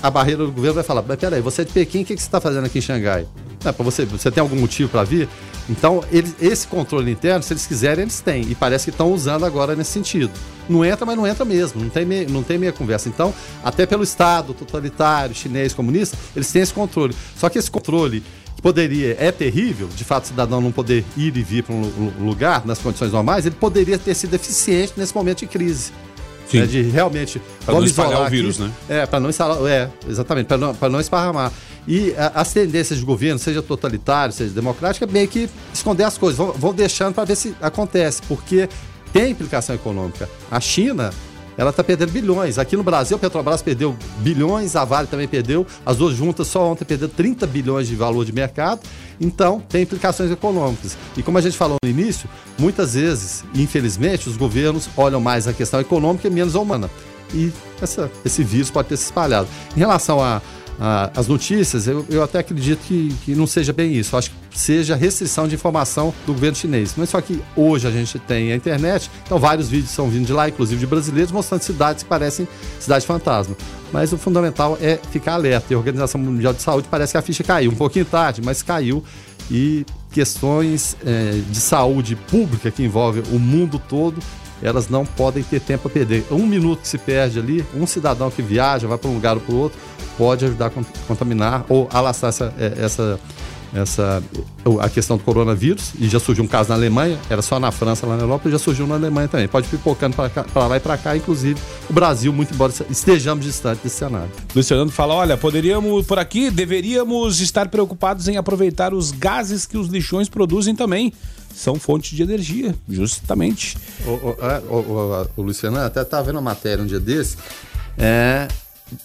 a barreira do governo vai falar: mas peraí, você é de Pequim, o que, que você está fazendo aqui em Xangai? É, para você, você tem algum motivo para vir? Então, esse controle interno, se eles quiserem, eles têm. E parece que estão usando agora nesse sentido. Não entra, mas não entra mesmo. Não tem, meia, não tem meia conversa. Então, até pelo Estado totalitário, chinês, comunista, eles têm esse controle. Só que esse controle poderia, é terrível, de fato, o cidadão não poder ir e vir para um lugar nas condições normais, ele poderia ter sido eficiente nesse momento de crise. Sim. Né, de realmente. Para não espalhar o vírus, aqui, né? É, para não instalar. É, exatamente, para não, não esparramar. E a, as tendências de governo, seja totalitário, seja democrático, é meio que esconder as coisas. Vão, vão deixando para ver se acontece, porque tem implicação econômica. A China ela está perdendo bilhões. Aqui no Brasil, a Petrobras perdeu bilhões, a Vale também perdeu, as duas juntas só ontem perderam 30 bilhões de valor de mercado. Então, tem implicações econômicas. E como a gente falou no início, muitas vezes, infelizmente, os governos olham mais a questão econômica e menos a humana. E essa, esse vírus pode ter se espalhado. Em relação a ah, as notícias, eu, eu até acredito que, que não seja bem isso. Eu acho que seja restrição de informação do governo chinês. Mas só que hoje a gente tem a internet, então vários vídeos são vindo de lá, inclusive de brasileiros, mostrando cidades que parecem cidade fantasma. Mas o fundamental é ficar alerta. E a Organização Mundial de Saúde parece que a ficha caiu, um pouquinho tarde, mas caiu. E questões é, de saúde pública que envolvem o mundo todo elas não podem ter tempo a perder. Um minuto que se perde ali, um cidadão que viaja, vai para um lugar ou para o outro, pode ajudar a contaminar ou alastrar essa, é, essa, essa, a questão do coronavírus. E já surgiu um caso na Alemanha, era só na França, lá na Europa, e já surgiu na Alemanha também. Pode pipocando para lá e para cá, inclusive o Brasil, muito embora estejamos distantes desse cenário. Luciano fala: olha, poderíamos, por aqui, deveríamos estar preocupados em aproveitar os gases que os lixões produzem também são fontes de energia, justamente. O, o, o, o Luciano até estava vendo uma matéria um dia desse, é,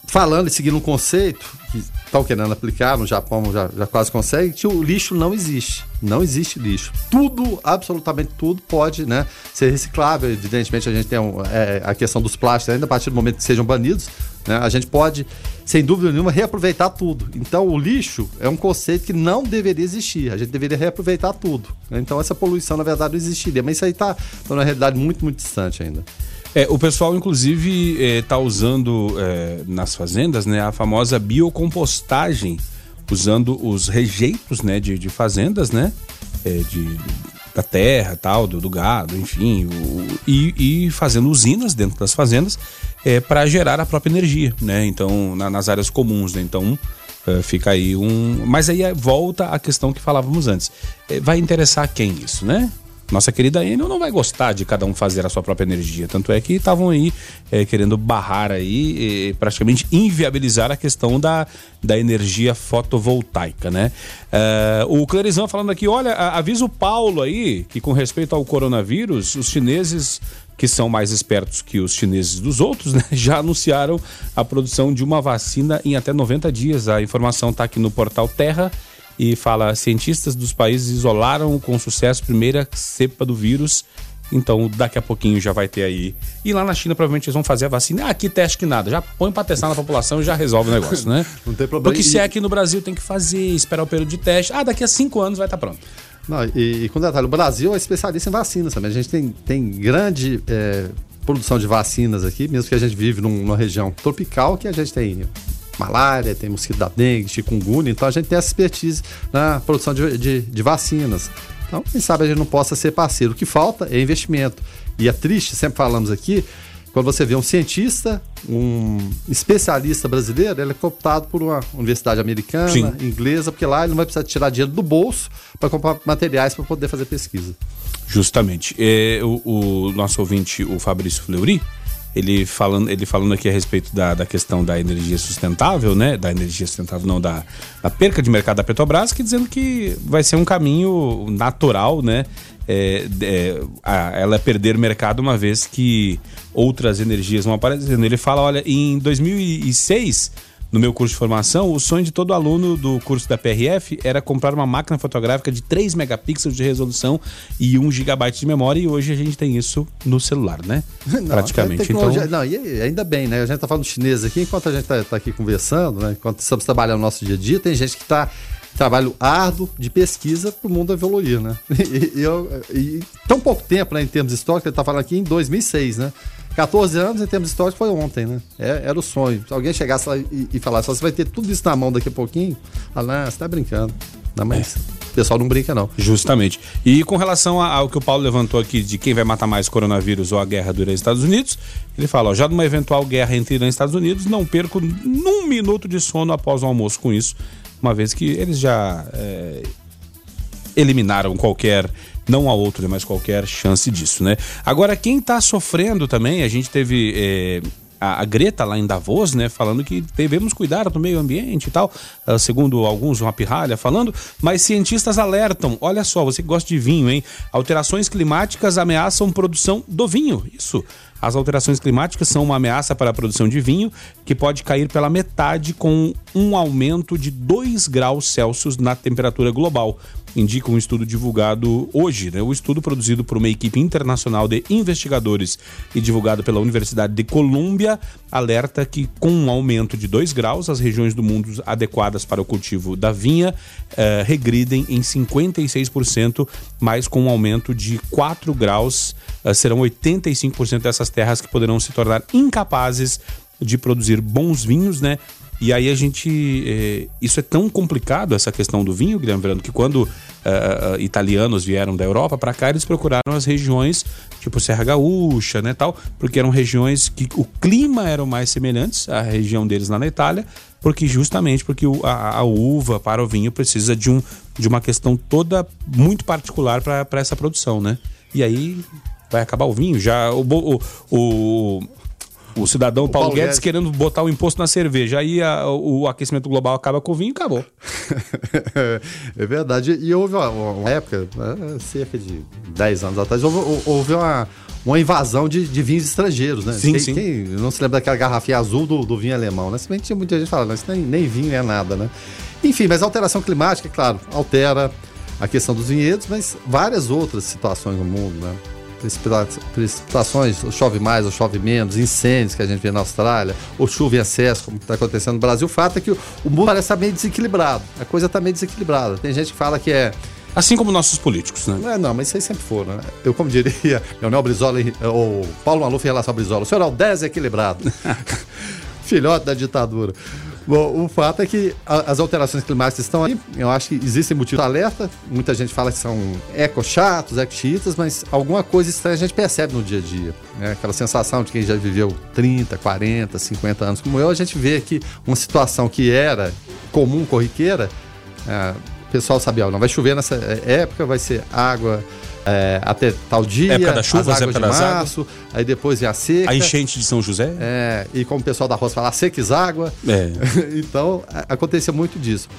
falando e seguindo um conceito que estão querendo aplicar, no Japão já, já quase consegue, que o lixo não existe. Não existe lixo. Tudo, absolutamente tudo, pode né, ser reciclável. Evidentemente, a gente tem um, é, a questão dos plásticos ainda, a partir do momento que sejam banidos, Né? A gente pode, sem dúvida nenhuma, reaproveitar tudo. Então, o lixo é um conceito que não deveria existir. A gente deveria reaproveitar tudo. Né? Então, essa poluição, na verdade, não existiria. Mas isso aí está tá numa realidade muito, muito distante ainda. É, o pessoal, inclusive, está é, usando é, nas fazendas né, a famosa biocompostagem, usando os rejeitos né, de, de fazendas, né? É, de, da terra, tal, do, do gado, enfim, o, e, e, fazendo usinas dentro das fazendas é, para gerar a própria energia, né? Então, na, nas áreas comuns, né? Então, é, fica aí um. Mas aí volta a questão que falávamos antes. É, vai interessar quem isso, né? Nossa querida Enel não vai gostar de cada um fazer a sua própria energia. Tanto é que estavam aí é, querendo barrar aí, praticamente inviabilizar a questão da, da energia fotovoltaica, né? É, o Clerizão falando aqui, olha, avisa o Paulo aí que com respeito ao coronavírus, os chineses que são mais espertos que os chineses dos outros, né, já anunciaram a produção de uma vacina em até 90 dias. A informação está aqui no portal Terra e fala: cientistas dos países isolaram com sucesso a primeira cepa do vírus. Então, daqui a pouquinho já vai ter aí. E lá na China, provavelmente eles vão fazer a vacina. Ah, aqui teste que nada. Já põe para testar na população e já resolve o negócio, né? Não tem problema. Porque se é aqui no Brasil, tem que fazer, esperar o período de teste. Ah, daqui a cinco anos vai estar tá pronto. Não, e, e com detalhe, o Brasil é especialista em vacinas também. A gente tem, tem grande é, produção de vacinas aqui, mesmo que a gente vive num, numa região tropical, que a gente tem malária, tem mosquito da dengue, chikungunya, então a gente tem essa expertise na produção de, de, de vacinas. Então, quem sabe a gente não possa ser parceiro. O que falta é investimento. E é triste, sempre falamos aqui, quando você vê um cientista, um especialista brasileiro, ele é cooptado por uma universidade americana, Sim. inglesa, porque lá ele não vai precisar tirar dinheiro do bolso para comprar materiais para poder fazer pesquisa. Justamente. É, o, o, nosso ouvinte, o Fabrício Fleury, ele falando, ele falando aqui a respeito da, da questão da energia sustentável, né? Da energia sustentável, não, da, da perca de mercado da Petrobras, que dizendo que vai ser um caminho natural, né? É, é, a, ela perder mercado uma vez que outras energias vão aparecendo. Ele fala, olha, em 2006 no meu curso de formação, o sonho de todo aluno do curso da PRF era comprar uma máquina fotográfica de 3 megapixels de resolução e 1 gigabyte de memória, e hoje a gente tem isso no celular, né? Não, Praticamente. Então... Não, e ainda bem, né? A gente tá falando chinês aqui, enquanto a gente tá, tá aqui conversando, né? Enquanto estamos trabalhando no nosso dia a dia, tem gente que está trabalho árduo de pesquisa para o mundo evoluir, né? E, e, eu, e, tão pouco tempo, né, em termos históricos, ele está falando aqui em 2006, né? 14 anos, em termos históricos, foi ontem, né? É, era o sonho. Se alguém chegasse lá e, e falasse, você vai ter tudo isso na mão daqui a pouquinho, falar, ah, você tá brincando. Não, mas é. o pessoal não brinca, não. Justamente. E com relação ao que o Paulo levantou aqui de quem vai matar mais coronavírus ou a guerra do Irã e Estados Unidos, ele fala, ó, já numa eventual guerra entre Irã e Estados Unidos, não perco num minuto de sono após o almoço com isso, uma vez que eles já é, eliminaram qualquer não há outro, né, mas qualquer chance disso, né? Agora, quem está sofrendo também, a gente teve é, a, Greta lá em Davos, né, falando que devemos cuidar do meio ambiente e tal, uh, segundo alguns, uma pirralha falando, mas cientistas alertam, olha só, você que gosta de vinho, hein? Alterações climáticas ameaçam produção do vinho, isso. As alterações climáticas são uma ameaça para a produção de vinho, que pode cair pela metade com um aumento de 2 graus Celsius na temperatura global indica um estudo divulgado hoje. Né? O estudo produzido por uma equipe internacional de investigadores e divulgado pela Universidade de Colômbia alerta que, com um aumento de 2 graus, as regiões do mundo adequadas para o cultivo da vinha eh, regridem em 56%, mas com um aumento de 4 graus, eh, serão 85% dessas terras que poderão se tornar incapazes de produzir bons vinhos, né? E aí a gente. É, isso é tão complicado, essa questão do vinho, Guilherme Verano, que quando uh, italianos vieram da Europa para cá, eles procuraram as regiões tipo Serra Gaúcha, né, tal, porque eram regiões que o clima eram mais semelhantes à região deles lá na Itália, porque justamente porque o, a, a, uva para o vinho precisa de, um, de uma questão toda muito particular para essa produção, né? E aí vai acabar o vinho. Já o, o, o, o cidadão o Paulo, Paulo Guedes, Guedes, querendo botar o imposto na cerveja. Aí a, o, o, aquecimento global acaba com o vinho e acabou. é verdade. E houve uma, uma época, né, cerca de 10 anos atrás, houve, houve uma, uma invasão de, de, vinhos estrangeiros, né? Sim, quem, sim. Quem não se lembra daquela garrafinha azul do, do vinho alemão, né? Se bem que tinha muita gente falando, isso nem, nem vinho é nada, né? Enfim, mas a alteração climática, claro, altera a questão dos vinhedos, mas várias outras situações no mundo, né? Precipitações, ou chove mais ou chove menos, incêndios que a gente vê na Austrália, ou chuva em excesso, como está acontecendo no Brasil. O fato é que o, o mundo parece estar meio desequilibrado. A coisa está meio desequilibrada. Tem gente que fala que é Assim como nossos políticos, né? Não, é, não, mas isso aí sempre foram, né? Eu, como diria Leonel Brizola, ou Paulo Maluf em relação ao Brizola, o senhor é o desequilibrado. Filhote da ditadura. Bom, o fato é que a, as alterações climáticas estão aí. Eu acho que existem motivos de alerta. Muita gente fala que são eco-chatos, eco-chiitas, mas alguma coisa estranha a gente percebe no dia a dia. Né? Aquela sensação de quem já viveu 30, 40, 50 anos como eu, a gente vê que uma situação que era comum, corriqueira, é, o pessoal sabia, não vai chover nessa época, vai ser água é, até tal dia, época das chuvas, as águas época de das março, aí depois vem a seca. A enchente de São José? É, e como o pessoal da roça fala, seques água. É. então, acontecia muito disso.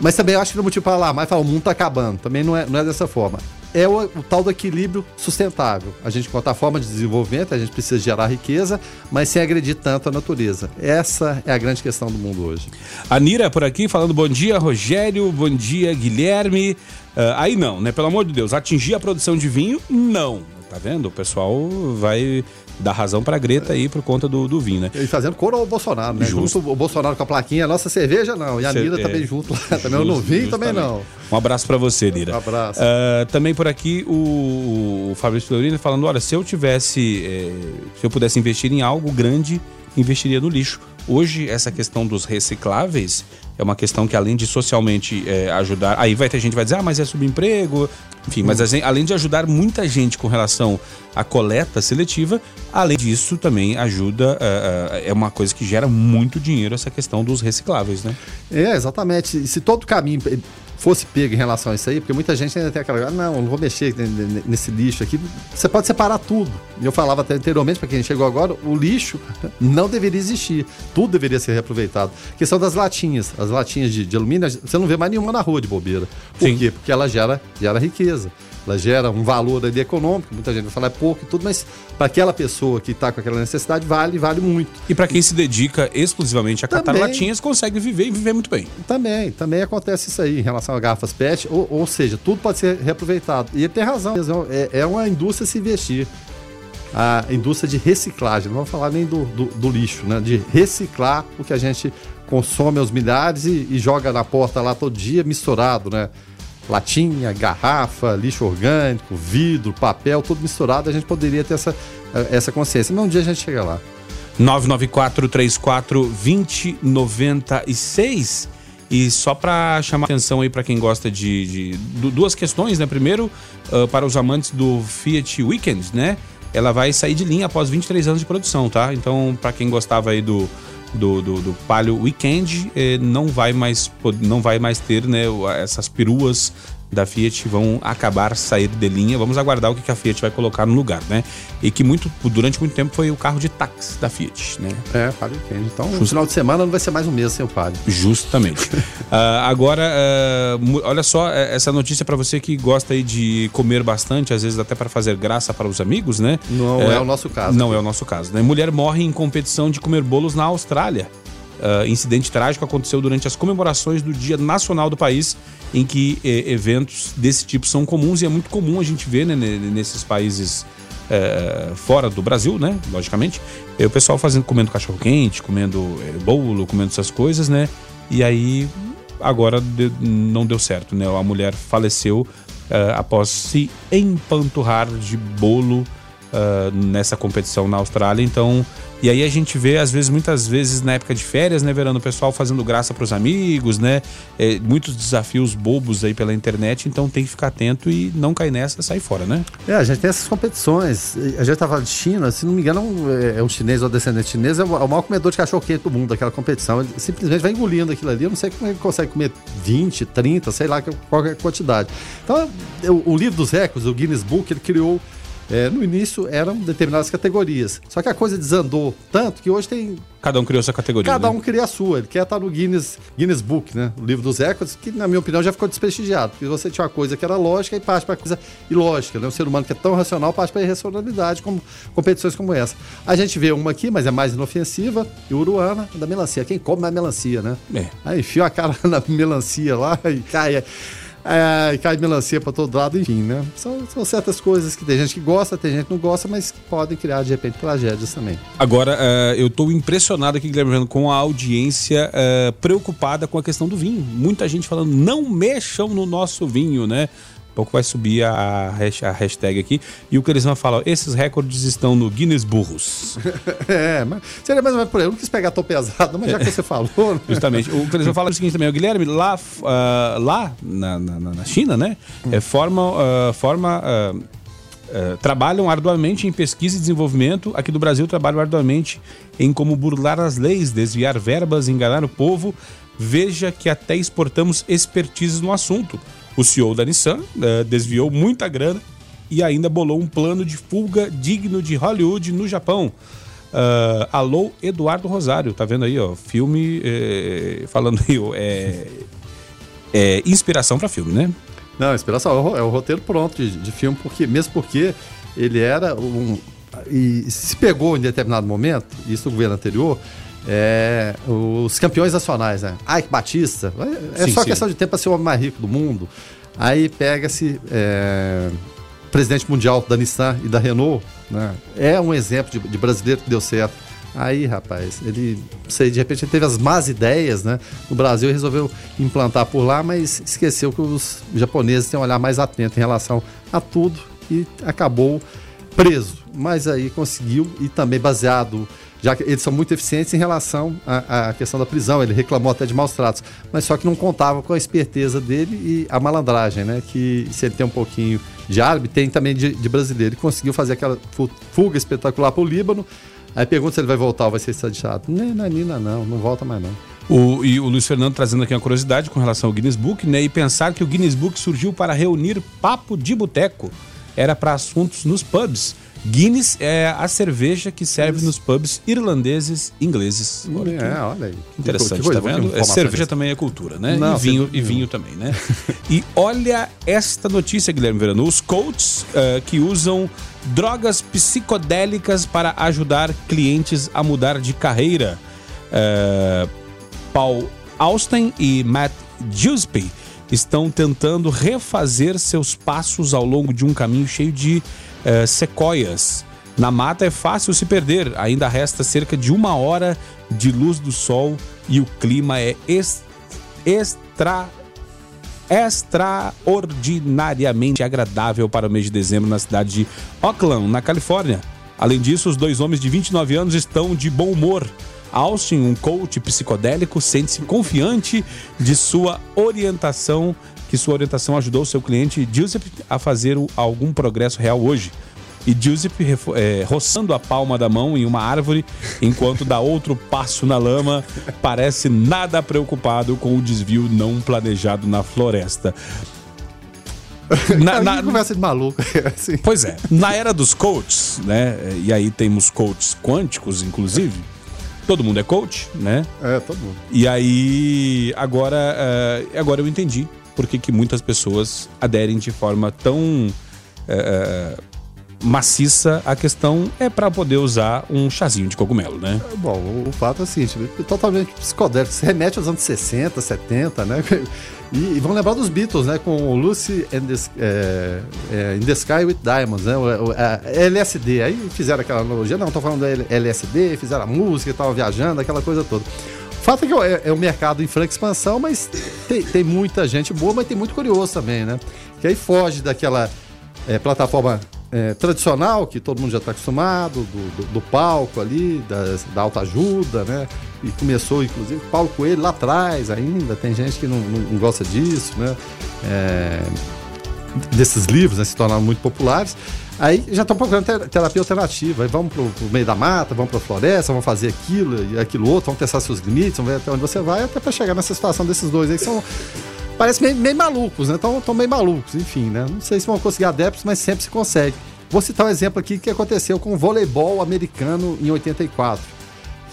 Mas também eu acho que no motivo para alarmar e falar, o mundo está acabando. Também não é, não é dessa forma. É o, o tal do equilíbrio sustentável. A gente encontrar forma de desenvolvimento, a gente precisa gerar riqueza, mas sem agredir tanto a natureza. Essa é a grande questão do mundo hoje. A Nira por aqui falando bom dia, Rogério, bom dia, Guilherme. Ah, aí não, né? Pelo amor de Deus, atingir a produção de vinho, não. Tá vendo? O pessoal vai dar razão pra Greta aí por conta do, do vinho, né? E fazendo coro ao Bolsonaro, né? Justo. Junto o Bolsonaro com a plaquinha, nossa cerveja não. E a Nira é. também junto lá. Também eu não vi, Justo- também não. Um abraço pra você, Lira. Um abraço. Ah, também por aqui o, o Fabrício Florino falando: olha, se eu tivesse. eh, se eu pudesse investir em algo grande, investiria no lixo. Hoje, essa questão dos recicláveis é uma questão que, além de socialmente eh, ajudar. Aí vai ter gente que vai dizer, ah, mas é subemprego. Enfim, mas assim, além de ajudar muita gente com relação à coleta seletiva, além disso, também ajuda. ah, ah, é uma coisa que gera muito dinheiro essa questão dos recicláveis, né? É, exatamente. Se todo caminho fosse pego em relação a isso aí, porque muita gente ainda tem aquela, ah, não, não vou mexer nesse lixo aqui. Você pode separar tudo. E eu falava até anteriormente, para quem chegou agora, o lixo não deveria existir. Tudo deveria ser reaproveitado. questão das latinhas. As latinhas de, de alumínio, você não vê mais nenhuma na rua de bobeira. Por Sim. quê? Porque ela gera, gera riqueza. Ela gera um valor ali econômico. Muita gente vai falar é pouco e tudo, mas para aquela pessoa que está com aquela necessidade, vale, vale muito. E para quem se dedica exclusivamente a catar latinhas, consegue viver e viver muito bem. Também, também acontece isso aí em relação a garrafas PET, ou, ou seja, tudo pode ser reaproveitado. E ele tem razão, é, é uma indústria se investir. A indústria de reciclagem, não vamos falar nem do, do, do lixo, né? De reciclar o que a gente consome aos milhares e, e joga na porta lá todo dia misturado, né? Latinha, garrafa, lixo orgânico, vidro, papel, tudo misturado, a gente poderia ter essa, essa consciência. Mas um dia a gente chega lá. 994-34-2096. E só para chamar atenção aí para quem gosta de, de- du- duas questões, né? Primeiro, ah, para os amantes do Fiat Weekend, né? Ela vai sair de linha após 23 anos de produção, tá? Então, para quem gostava aí do do, do, do Palio Weekend, eh, não vai mais não vai mais ter, né, essas peruas da Fiat vão acabar sair de linha. Vamos aguardar o que a Fiat vai colocar no lugar, né? E que muito durante muito tempo foi o carro de táxi da Fiat, né? É, Palio Weekend. Então, no final de semana não vai ser mais um mês sem o Palio. Justamente. Ah, agora, mu- olha só eh, essa notícia para você que gosta aí de comer bastante, às vezes até para fazer graça para os amigos, né? Não é, o nosso caso. Não é o nosso caso. Né? Mulher morre em competição de comer bolos na Austrália. Ah, incidente trágico aconteceu durante as comemorações do Dia Nacional do país, em que eh, eventos desse tipo são comuns e é muito comum a gente ver né, ne- nesses países eh, fora do Brasil, né? Logicamente. Eh, o pessoal fazendo, comendo cachorro quente, comendo eh, bolo, comendo essas coisas, né? E aí agora de- não deu certo, né? A mulher faleceu eh, após se empanturrar de bolo ah, nessa competição na Austrália. Então, e aí a gente vê, às vezes, muitas vezes na época de férias, né, Verano, o pessoal fazendo graça pros amigos, né? É, muitos desafios bobos aí pela internet, então tem que ficar atento e não cair nessa, sair fora, né? É, a gente tem essas competições. A gente tava de China, se não me engano, um, é um chinês ou descendente chinês, é o é maior comedor de cachorro quente do mundo, daquela competição. Ele simplesmente vai engolindo aquilo ali. Eu não sei como ele consegue comer 20, 30, sei lá, qualquer quantidade. Então, o livro dos recordes, o Guinness Book, ele criou. É, no início eram determinadas categorias. Só que a coisa desandou tanto que hoje tem Cada um criou sua categoria. Cada né? um cria a sua. Ele quer estar no Guinness, Guinness Book, né? O livro dos recordes, que na minha opinião já ficou desprestigiado. Porque você tinha uma coisa que era lógica e parte para coisa ilógica. Né? Um ser humano que é tão racional parte para irracionalidade, como competições como essa. A gente vê uma aqui, mas é mais inofensiva, e uruana, da melancia. Quem come mais melancia, né? É. Aí enfia a cara na melancia lá e cai. É, cai melancia para todo lado, enfim, né? São, são, certas coisas que tem gente que gosta, tem gente que não gosta, mas que podem criar, de repente, tragédias também. Agora, uh, eu estou impressionado aqui, Guilherme, com a audiência uh, preocupada com a questão do vinho. Muita gente falando, não mexam no nosso vinho, né? Pouco vai subir a, a hashtag aqui. E o que eles vão falar, esses recordes estão no Guinness Burros. é, mas seria mais ou menos por aí. Eu não quis pegar tão pesado, mas já que você falou. Né? Justamente. O que eles vão falar é o seguinte também, o Guilherme, lá, uh, lá na, na, na, China, né? Hum. É, forma. Uh, forma uh, Uh, trabalham arduamente em pesquisa e desenvolvimento. Aqui do Brasil trabalham arduamente em como burlar as leis, desviar verbas, enganar o povo. Veja que até exportamos expertise no assunto. O CEO da Nissan uh, desviou muita grana e ainda bolou um plano de fuga digno de Hollywood no Japão. Uh, alô, Eduardo Rosário, tá vendo aí, ó? Filme eh, falando aí, ó, é, é inspiração para filme, né? Não, inspiração é o, é o roteiro pronto de, de, filme, porque mesmo porque ele era um e se pegou em determinado momento, isso no governo anterior, é, os campeões nacionais, né? Ike Batista, é, é sim, só sim. questão de tempo para ser o homem mais rico do mundo. Aí pega-se é, presidente mundial da Nissan e da Renault, né? É um exemplo de, de brasileiro que deu certo. Aí, rapaz, ele, sei, de repente ele teve as más ideias, né? No Brasil resolveu implantar por lá, mas esqueceu que os japoneses têm um olhar mais atento em relação a tudo e acabou preso. Mas aí conseguiu e também baseado já que eles são muito eficientes em relação à, à, questão da prisão. Ele reclamou até de maus tratos, mas só que não contava com a esperteza dele e a malandragem, né? Que se ele tem um pouquinho de árabe, tem também de, de brasileiro. Ele conseguiu fazer aquela fuga espetacular para o Líbano. Aí pergunta se ele vai voltar ou vai ser extraditado. Não, não é não, não volta mais não. O, e o Luiz Fernando trazendo aqui uma curiosidade com relação ao Guinness Book, né? E pensar que o Guinness Book surgiu para reunir papo de boteco. Era para assuntos nos pubs. Guinness é a cerveja que serve nos pubs irlandeses ingleses. Olha é, olha aí. Interessante, que, que tá vendo? É, cerveja também é cultura, né? Não, e vinho, e vinho também, né? e olha esta notícia, Guilherme Verano. Os coaches uh, que usam drogas psicodélicas para ajudar clientes a mudar de carreira. Uh, Paul Austin e Matt Giuseppe estão tentando refazer seus passos ao longo de um caminho cheio de uh, sequoias. Na mata é fácil se perder, ainda resta cerca de uma hora de luz do sol e o clima é extra extraordinariamente agradável para o mês de dezembro na cidade de Oakland, na Califórnia. Além disso, os dois homens de 29 anos estão de bom humor. Austin, um coach psicodélico, sente-se confiante de sua orientação que sua orientação ajudou seu cliente Giuseppe a fazer algum progresso real hoje. E Giuseppe é, roçando a palma da mão em uma árvore, enquanto dá outro passo na lama, parece nada preocupado com o desvio não planejado na floresta. Na, na, conversa de maluco. assim. Pois é. Na era dos coaches, né? E aí temos coaches quânticos, inclusive. Todo mundo é coach, né? É, todo mundo. E aí, agora, uh, agora eu entendi por que, que muitas pessoas aderem de forma tão é, maciça a questão é para poder usar um chazinho de cogumelo, né? É, bom, o, o, fato é assim, tipo, totalmente psicodélico, se remete aos anos 60, 70, né? E, e vamos lembrar dos Beatles, né? Com o Lucy and the, é, é, in the Sky with Diamonds, né? O, o, a LSD. Aí fizeram aquela analogia, não, tô falando da LSD, fizeram a música, estavam viajando, aquela coisa toda fato é que é, é um mercado em franca expansão, mas tem, tem, muita gente boa, mas tem muito curioso também, né? Que aí foge daquela é, plataforma é, tradicional, que todo mundo já está acostumado, do, do, do, palco ali, da, alta ajuda, né? E começou, inclusive, Paulo Coelho lá atrás ainda, tem gente que não, não, não gosta disso, né? É, desses livros, né, se tornaram muito populares. Aí já estão procurando terapia alternativa. Aí vamos para o meio da mata, vamos para a floresta, vamos fazer aquilo e aquilo outro, vamos testar seus limites, vamos ver até onde você vai, até para chegar nessa situação desses dois aí que são. Parece meio, meio malucos, né? Estão meio malucos, enfim, né? Não sei se vão conseguir adeptos, mas sempre se consegue. Vou citar um exemplo aqui que aconteceu com o voleibol americano em 84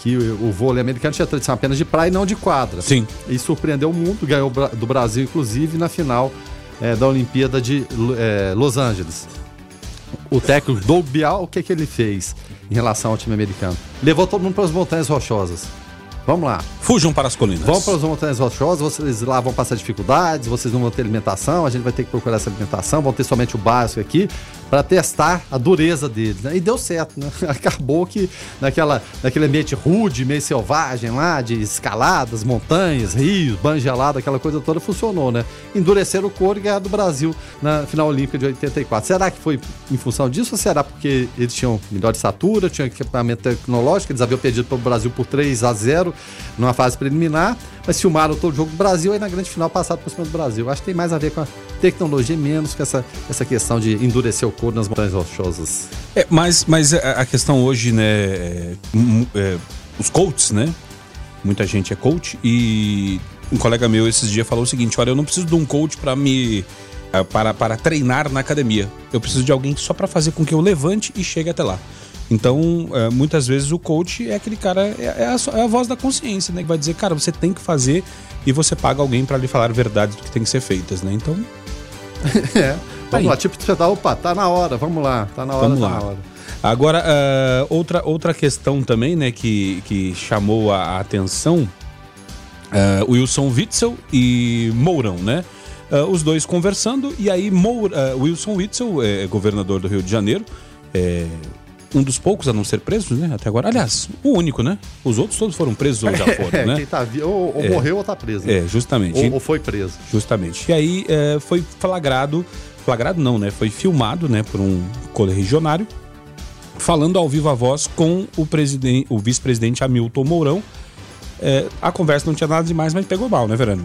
que o, vôlei americano tinha tradição apenas de praia e não de quadra. Sim. E surpreendeu o mundo, ganhou do Brasil, inclusive, na final é, da Olimpíada de é, Los Angeles o técnico Doug Bial, o que, que ele fez em relação ao time americano? Levou todo mundo para as montanhas rochosas. Vamos lá. Fujam para as colinas. Vão para as montanhas rochosas, vocês lá vão passar dificuldades, vocês não vão ter alimentação, a gente vai ter que procurar essa alimentação, vão ter somente o básico aqui para testar a dureza deles. Né? E deu certo, né? Acabou que naquela, naquele ambiente rude, meio selvagem lá, de escaladas, montanhas, rios, banho gelado, aquela coisa toda funcionou, né? Endureceram o couro e ganharam do Brasil na final olímpica de 84. Será que foi em função disso ou será porque eles tinham melhor estatura, tinham equipamento tecnológico, eles haviam perdido para o Brasil por 3 a 0 numa fase preliminar, mas filmaram todo o jogo do Brasil e na grande final passaram por cima do Brasil. Acho que tem mais a ver com a tecnologia, menos com essa, essa questão de endurecer o couro nas montanhas rochosas. É, mas, mas a questão hoje, né, é, é, os coaches, né? Muita gente é coach e um colega meu esses dias falou o seguinte: olha, eu não preciso de um coach para me é, para, para treinar na academia. Eu preciso de alguém só para fazer com que eu levante e chegue até lá. Então, é, muitas vezes o coach é aquele cara, é, é, a, é, a, voz da consciência, né? Que vai dizer, cara, você tem que fazer e você paga alguém para lhe falar verdades do que tem que ser feitas, né? Então. é. Vamos Aí. lá, tipo, você dá, opa, tá na hora, vamos lá, tá na hora, vamos tá lá. na hora. Agora, uh, outra, outra questão também, né, que, que chamou a, atenção, uh, Wilson Witzel e Mourão, né? Uh, os dois conversando, e aí Wilson Witzel, é governador do Rio de Janeiro, é, um dos poucos a não ser preso, né? Até agora. Aliás, o único, né? Os outros todos foram presos ou já foram, é, né? Quem tá, ou, ou é, morreu ou tá preso. É, justamente. Ou, ou foi preso. Justamente. E aí é, foi flagrado, flagrado não, né? Foi filmado, né, por um correligionário, falando ao vivo a voz com o presidente, o vice-presidente Hamilton Mourão. É, a conversa não tinha nada demais, mas pegou mal, né, Verano?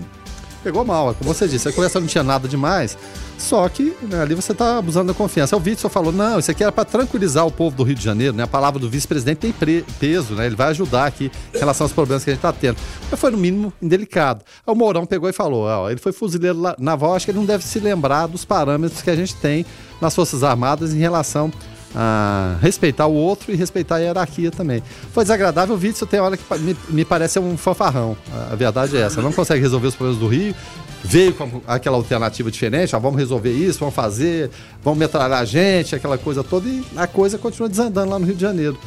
Pegou mal, como você disse, a conversa não tinha nada demais. Só que né, ali você está abusando da confiança. O Witzel falou: não, isso aqui era para tranquilizar o povo do Rio de Janeiro, né? A palavra do vice-presidente tem peso, né? Ele vai ajudar aqui em relação aos problemas que a gente está tendo. Mas foi, no mínimo, indelicado. Aí o Mourão pegou e falou: ó, ele foi fuzileiro naval, acho que ele não deve se lembrar dos parâmetros que a gente tem nas Forças Armadas em relação a respeitar o outro e respeitar a hierarquia também. Foi desagradável, o Witzel tem hora que me, me parece um fanfarrão. A verdade é essa. Não consegue resolver os problemas do Rio veio com aquela alternativa diferente, ah, vamos resolver isso, vamos fazer, vamos metralhar a gente, aquela coisa toda, e a coisa continua desandando lá no Rio de Janeiro.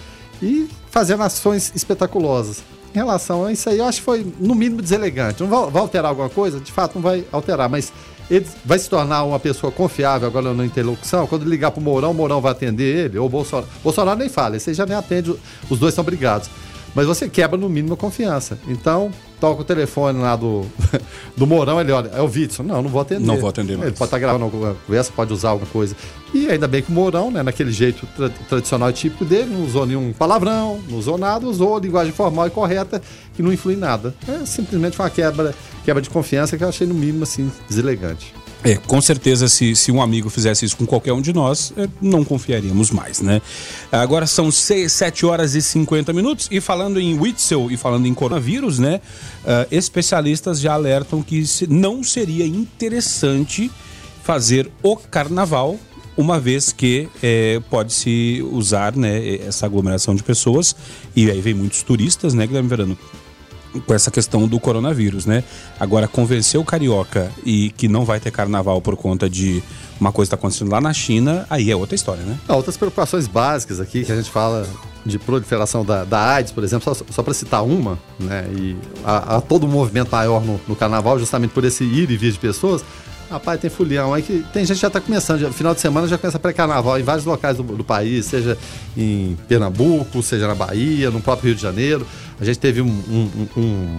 E fazendo ações espetaculosas. Em relação a isso aí, eu acho que foi, no mínimo, deselegante. Não vai, vai alterar alguma coisa? De fato, não vai alterar, mas ele vai se tornar uma pessoa confiável agora na interlocução. Quando ligar para o Mourão, o Mourão vai atender ele, ou o Bolsonaro. Bolsonaro nem fala, esse já nem atende, os dois são brigados. Mas você quebra no mínimo a confiança. Então, toca o telefone lá do, do Mourão, ele olha, é o Witson. Não, não vou atender. Não vou atender mais. Ele pode estar gravando alguma conversa, pode usar alguma coisa. E ainda bem que o Mourão, né, naquele jeito tra tradicional e típico dele, não usou nenhum palavrão, não usou nada, usou a linguagem formal e correta, que não influi em nada. É simplesmente uma quebra, quebra de confiança que eu achei no mínimo assim, deselegante. É, com certeza, se, se um amigo fizesse isso com qualquer um de nós, é, não confiaríamos mais, né? Agora são 6, 7 horas e 50 minutos, e falando em Witzel e falando em coronavírus, né? Uh, especialistas já alertam que não seria interessante fazer o carnaval, uma vez que é, pode-se usar né, essa aglomeração de pessoas, e aí vem muitos turistas, né, Guilherme Verano? Com essa questão do coronavírus, né? Agora, convencer o carioca e que não vai ter carnaval por conta de uma coisa que está acontecendo lá na China, aí é outra história, né? Outras preocupações básicas aqui que a gente fala de proliferação da, da AIDS, por exemplo, só, só para citar uma, né? E há, há todo um movimento maior no, no, carnaval, justamente por esse ir e vir de pessoas. Rapaz, tem fulião aí que tem gente que já está começando, já, final de semana já começa pré-carnaval em vários locais do, do, país, seja em Pernambuco, seja na Bahia, no próprio Rio de Janeiro. A gente teve um, um, um,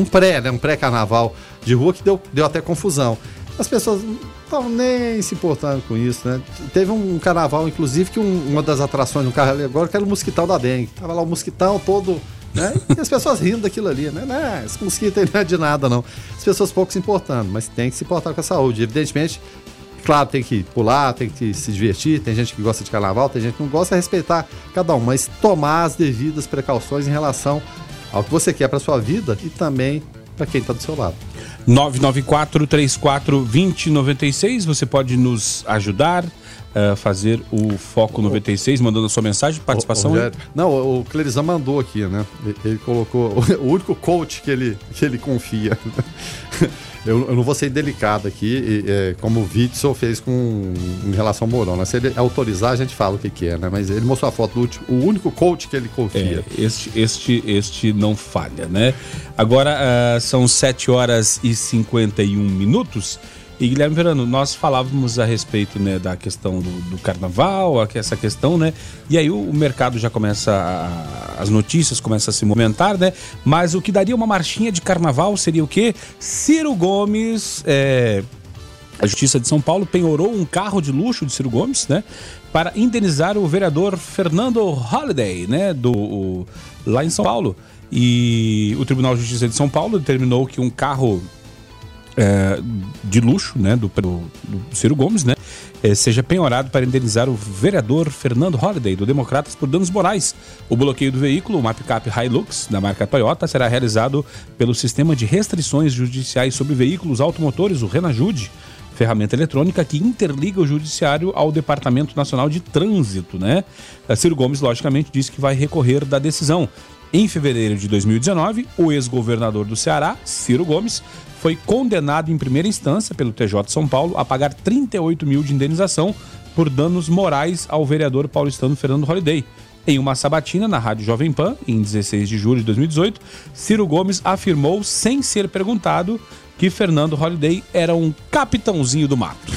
um pré, né, um pré-carnaval de rua que deu, deu até confusão. As pessoas não estavam nem se importando com isso, né? Teve um carnaval, inclusive, que um, uma das atrações do carro agora que era o mosquitão da dengue. Tava lá o mosquitão todo né? E as pessoas rindo daquilo ali, né? Não, esse mosquito não é de nada, não. As pessoas pouco se importando, mas tem que se importar com a saúde. Evidentemente, claro, tem que pular, tem que se divertir, tem gente que gosta de carnaval, tem gente que não gosta, é respeitar cada um, mas tomar as devidas precauções em relação ao que você quer para sua vida e também para quem está do seu lado. 994 34 2096, você pode nos ajudar uh, fazer o Foco 96, mandando a sua mensagem, participação. O, o não, o Clerizão mandou aqui, né? Ele colocou o único coach que ele, que ele confia. Eu, eu, não vou ser delicado aqui, é, como o Witzel fez com, em relação ao Mourão. Né? Se ele autorizar, a gente fala o que, que é, né? Mas ele mostrou a foto do último, o único coach que ele confia. É, este, este, este não falha, né? Agora uh, são 7 horas e 51 minutos. E Guilherme Verano, nós falávamos a respeito né, da questão do, do carnaval, essa questão, né? E aí o, o mercado já começa, a, as notícias começam a se movimentar, né? Mas o que daria uma marchinha de carnaval seria o quê? Ciro Gomes, é, a Justiça de São Paulo penhorou um carro de luxo de Ciro Gomes, né? Para indenizar o vereador Fernando Holliday, né? Do, o, lá em São Paulo. E o Tribunal de Justiça de São Paulo determinou que um carro é, de luxo, né, do, do, do Ciro Gomes, né, é, seja penhorado para indenizar o vereador Fernando Holliday, do Democratas, por danos morais. O bloqueio do veículo, uma picape Hilux, da marca Toyota, será realizado pelo Sistema de Restrições Judiciais sobre Veículos Automotores, o Renajude, ferramenta eletrônica que interliga o judiciário ao Departamento Nacional de Trânsito, né? Ciro Gomes, logicamente, disse que vai recorrer da decisão. Em fevereiro de 2019, o ex-governador do Ceará, Ciro Gomes, foi condenado em primeira instância pelo TJ de São Paulo a pagar 38 mil de indenização por danos morais ao vereador paulistano Fernando Holliday. Em uma sabatina na Rádio Jovem Pan, em 16 de julho de 2018, Ciro Gomes afirmou, sem ser perguntado, que Fernando Holliday era um capitãozinho do mato.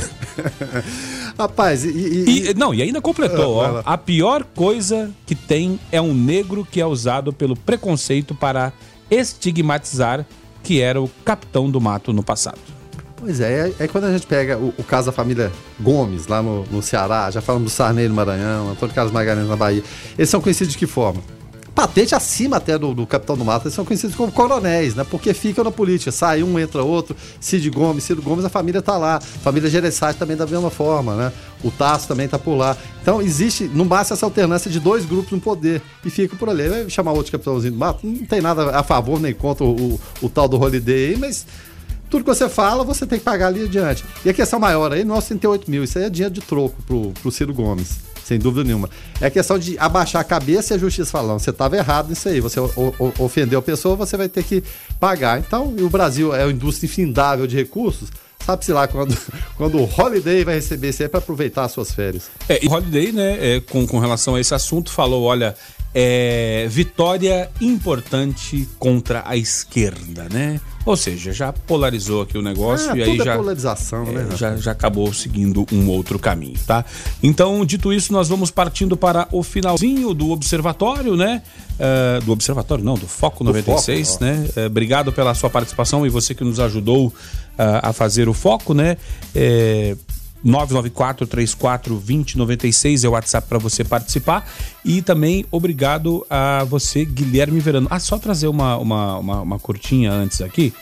Rapaz, e, e, e, Não, e ainda completou, ah, ó. A pior coisa que tem é um negro que é usado pelo preconceito para estigmatizar que era o capitão do mato no passado. Pois é, é, é quando a gente pega o, o, caso da família Gomes, lá no, no Ceará, já falamos do Sarney no Maranhão, Antônio Carlos Magalhães na Bahia. Eles são conhecidos de que forma? Patente acima até do, do capitão do mato, eles são conhecidos como coronéis, né? Porque ficam na política, sai um, entra outro, Cid Gomes, Ciro Gomes, a família tá lá. Família Gereissati também da mesma forma, né? O Tasso também tá por lá. Então existe, não basta essa alternância de dois grupos no poder e fica por ali. Vai chamar outro capitãozinho do mato, não tem nada a favor nem contra o, o, o tal do Holiday aí, mas tudo que você fala, você tem que pagar ali adiante. E a questão maior aí, nós 38 mil, isso aí é dinheiro de troco pro, pro Ciro Gomes sem dúvida nenhuma. É questão de abaixar a cabeça e a justiça falando, você estava errado nisso aí, você ofendeu a pessoa, você vai ter que pagar. Então, o Brasil é uma indústria infindável de recursos, sabe-se lá quando, quando o Holiday vai receber isso aí para aproveitar as suas férias. É, e o Holiday, né, é, com, com relação a esse assunto, falou: olha, é, vitória importante contra a esquerda, né? Ou seja, já polarizou aqui o negócio ah, e aí é já polarização, é, né? Já, já acabou seguindo um outro caminho, tá? Então, dito isso, nós vamos partindo para o finalzinho do observatório, né? Uh, do observatório, não, do Foco 96, foco, né? Uh, obrigado pela sua participação e você que nos ajudou uh, a fazer o foco, né? 994 34 2096 é o WhatsApp para você participar. E também obrigado a você, Guilherme Verano. Ah, só trazer uma, uma, uma, uma curtinha antes aqui,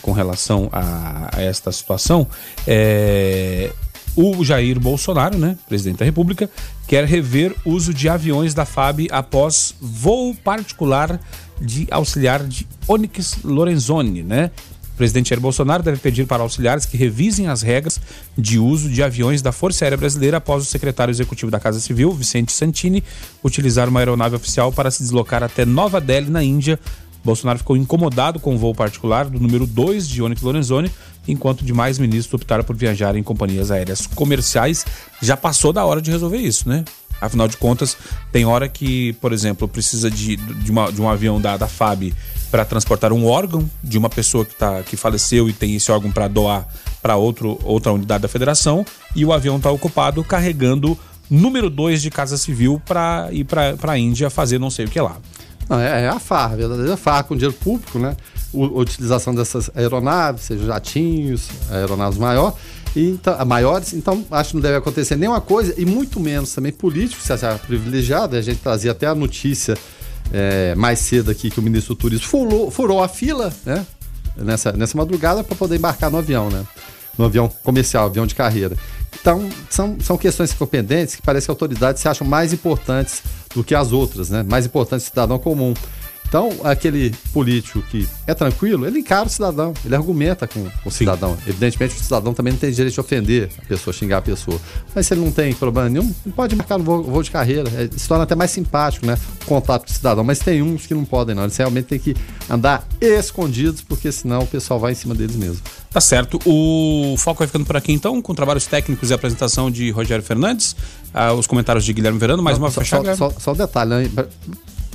com relação a, a esta situação. É, o Jair Bolsonaro, né, presidente da República, quer rever uso de aviões da FAB após voo particular de auxiliar de Onyx Lorenzoni, né? O presidente Jair Bolsonaro deve pedir para auxiliares que revisem as regras de uso de aviões da Força Aérea Brasileira após o secretário executivo da Casa Civil, Vicente Santini, utilizar uma aeronave oficial para se deslocar até Nova Delhi, na Índia. Bolsonaro ficou incomodado com o voo particular do número 2 de Onyx Lorenzoni, enquanto demais ministros optaram por viajar em companhias aéreas comerciais. Já passou da hora de resolver isso, né? Afinal de contas, tem hora que, por exemplo, precisa de, de, uma, de um avião da, da FAB para transportar um órgão de uma pessoa que, tá, que faleceu e tem esse órgão para doar para outra unidade da federação, e o avião está ocupado carregando número 2 de Casa Civil para ir para a Índia fazer não sei o que lá. Não, é, é a farra, a verdadeira farra com dinheiro público, né? a utilização dessas aeronaves, seja jatinhos, aeronaves maior, e, então, maiores, então acho que não deve acontecer nenhuma coisa, e muito menos também político se achar privilegiado, a gente trazia até a notícia é, mais cedo aqui que o ministro Turismo furou, furou a fila, né? Nessa, nessa madrugada para poder embarcar no avião, né? No avião comercial, avião de carreira. Então, são, são questões que ficam pendentes que parece que autoridades se acham mais importantes do que as outras, né? Mais importantes do cidadão comum. Então, aquele político que é tranquilo, ele encara o cidadão, ele argumenta com, o cidadão. Evidentemente, o cidadão também não tem direito de ofender a pessoa, xingar a pessoa. Mas se ele não tem problema nenhum, ele pode marcar no voo, voo de carreira. É, se torna até mais simpático, né? O contato com o cidadão. Mas tem uns que não podem, não. Eles realmente têm que andar escondidos, porque senão o pessoal vai em cima deles mesmo. Tá certo. O foco vai ficando por aqui então, com trabalhos técnicos e apresentação de Rogério Fernandes, ah, os comentários de Guilherme Verano, mais uma fechada. só, só, só um detalhe, né?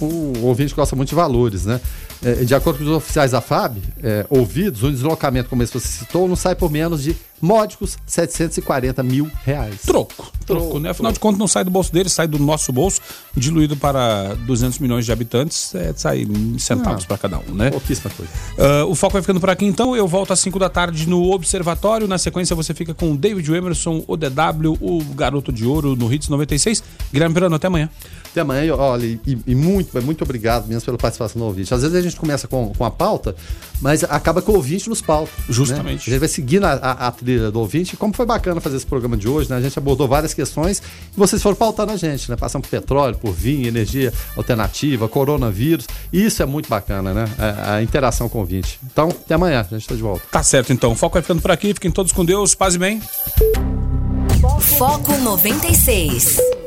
O ouvinte gosta muito de valores, né? É, de acordo com os oficiais da FAB, é, ouvidos, um deslocamento, como esse você citou, não sai por menos de módicos 740 mil reais. Troco. Troco, né? Afinal de contas, não sai do bolso deles, sai do nosso bolso, diluído para 200 milhões de habitantes, é, sai centavos Ah. para cada um, né? Pouquíssima coisa. Ah, o foco vai ficando por aqui então. Eu volto às 5 da tarde no Observatório. Na sequência, você fica com o David Emerson, o DW, o Garoto de Ouro no Hits 96. Guilherme Verano, até amanhã. Até amanhã, e, olha, e, e muito, muito obrigado mesmo pela participação do ouvinte. Às vezes a gente começa com, com a pauta, mas acaba que o ouvinte nos pauta. Justamente. Né? A gente vai seguindo a, a, a trilha do ouvinte. Como foi bacana fazer esse programa de hoje, né? A gente abordou várias questões e vocês foram pautando a gente, né? Passando por petróleo, por vinho, energia alternativa, coronavírus. E isso é muito bacana, né? A, a interação com o ouvinte. Então, até amanhã, a gente está de volta. Tá certo então. O foco vai ficando por aqui. Fiquem todos com Deus. Paz e bem. Foco 96.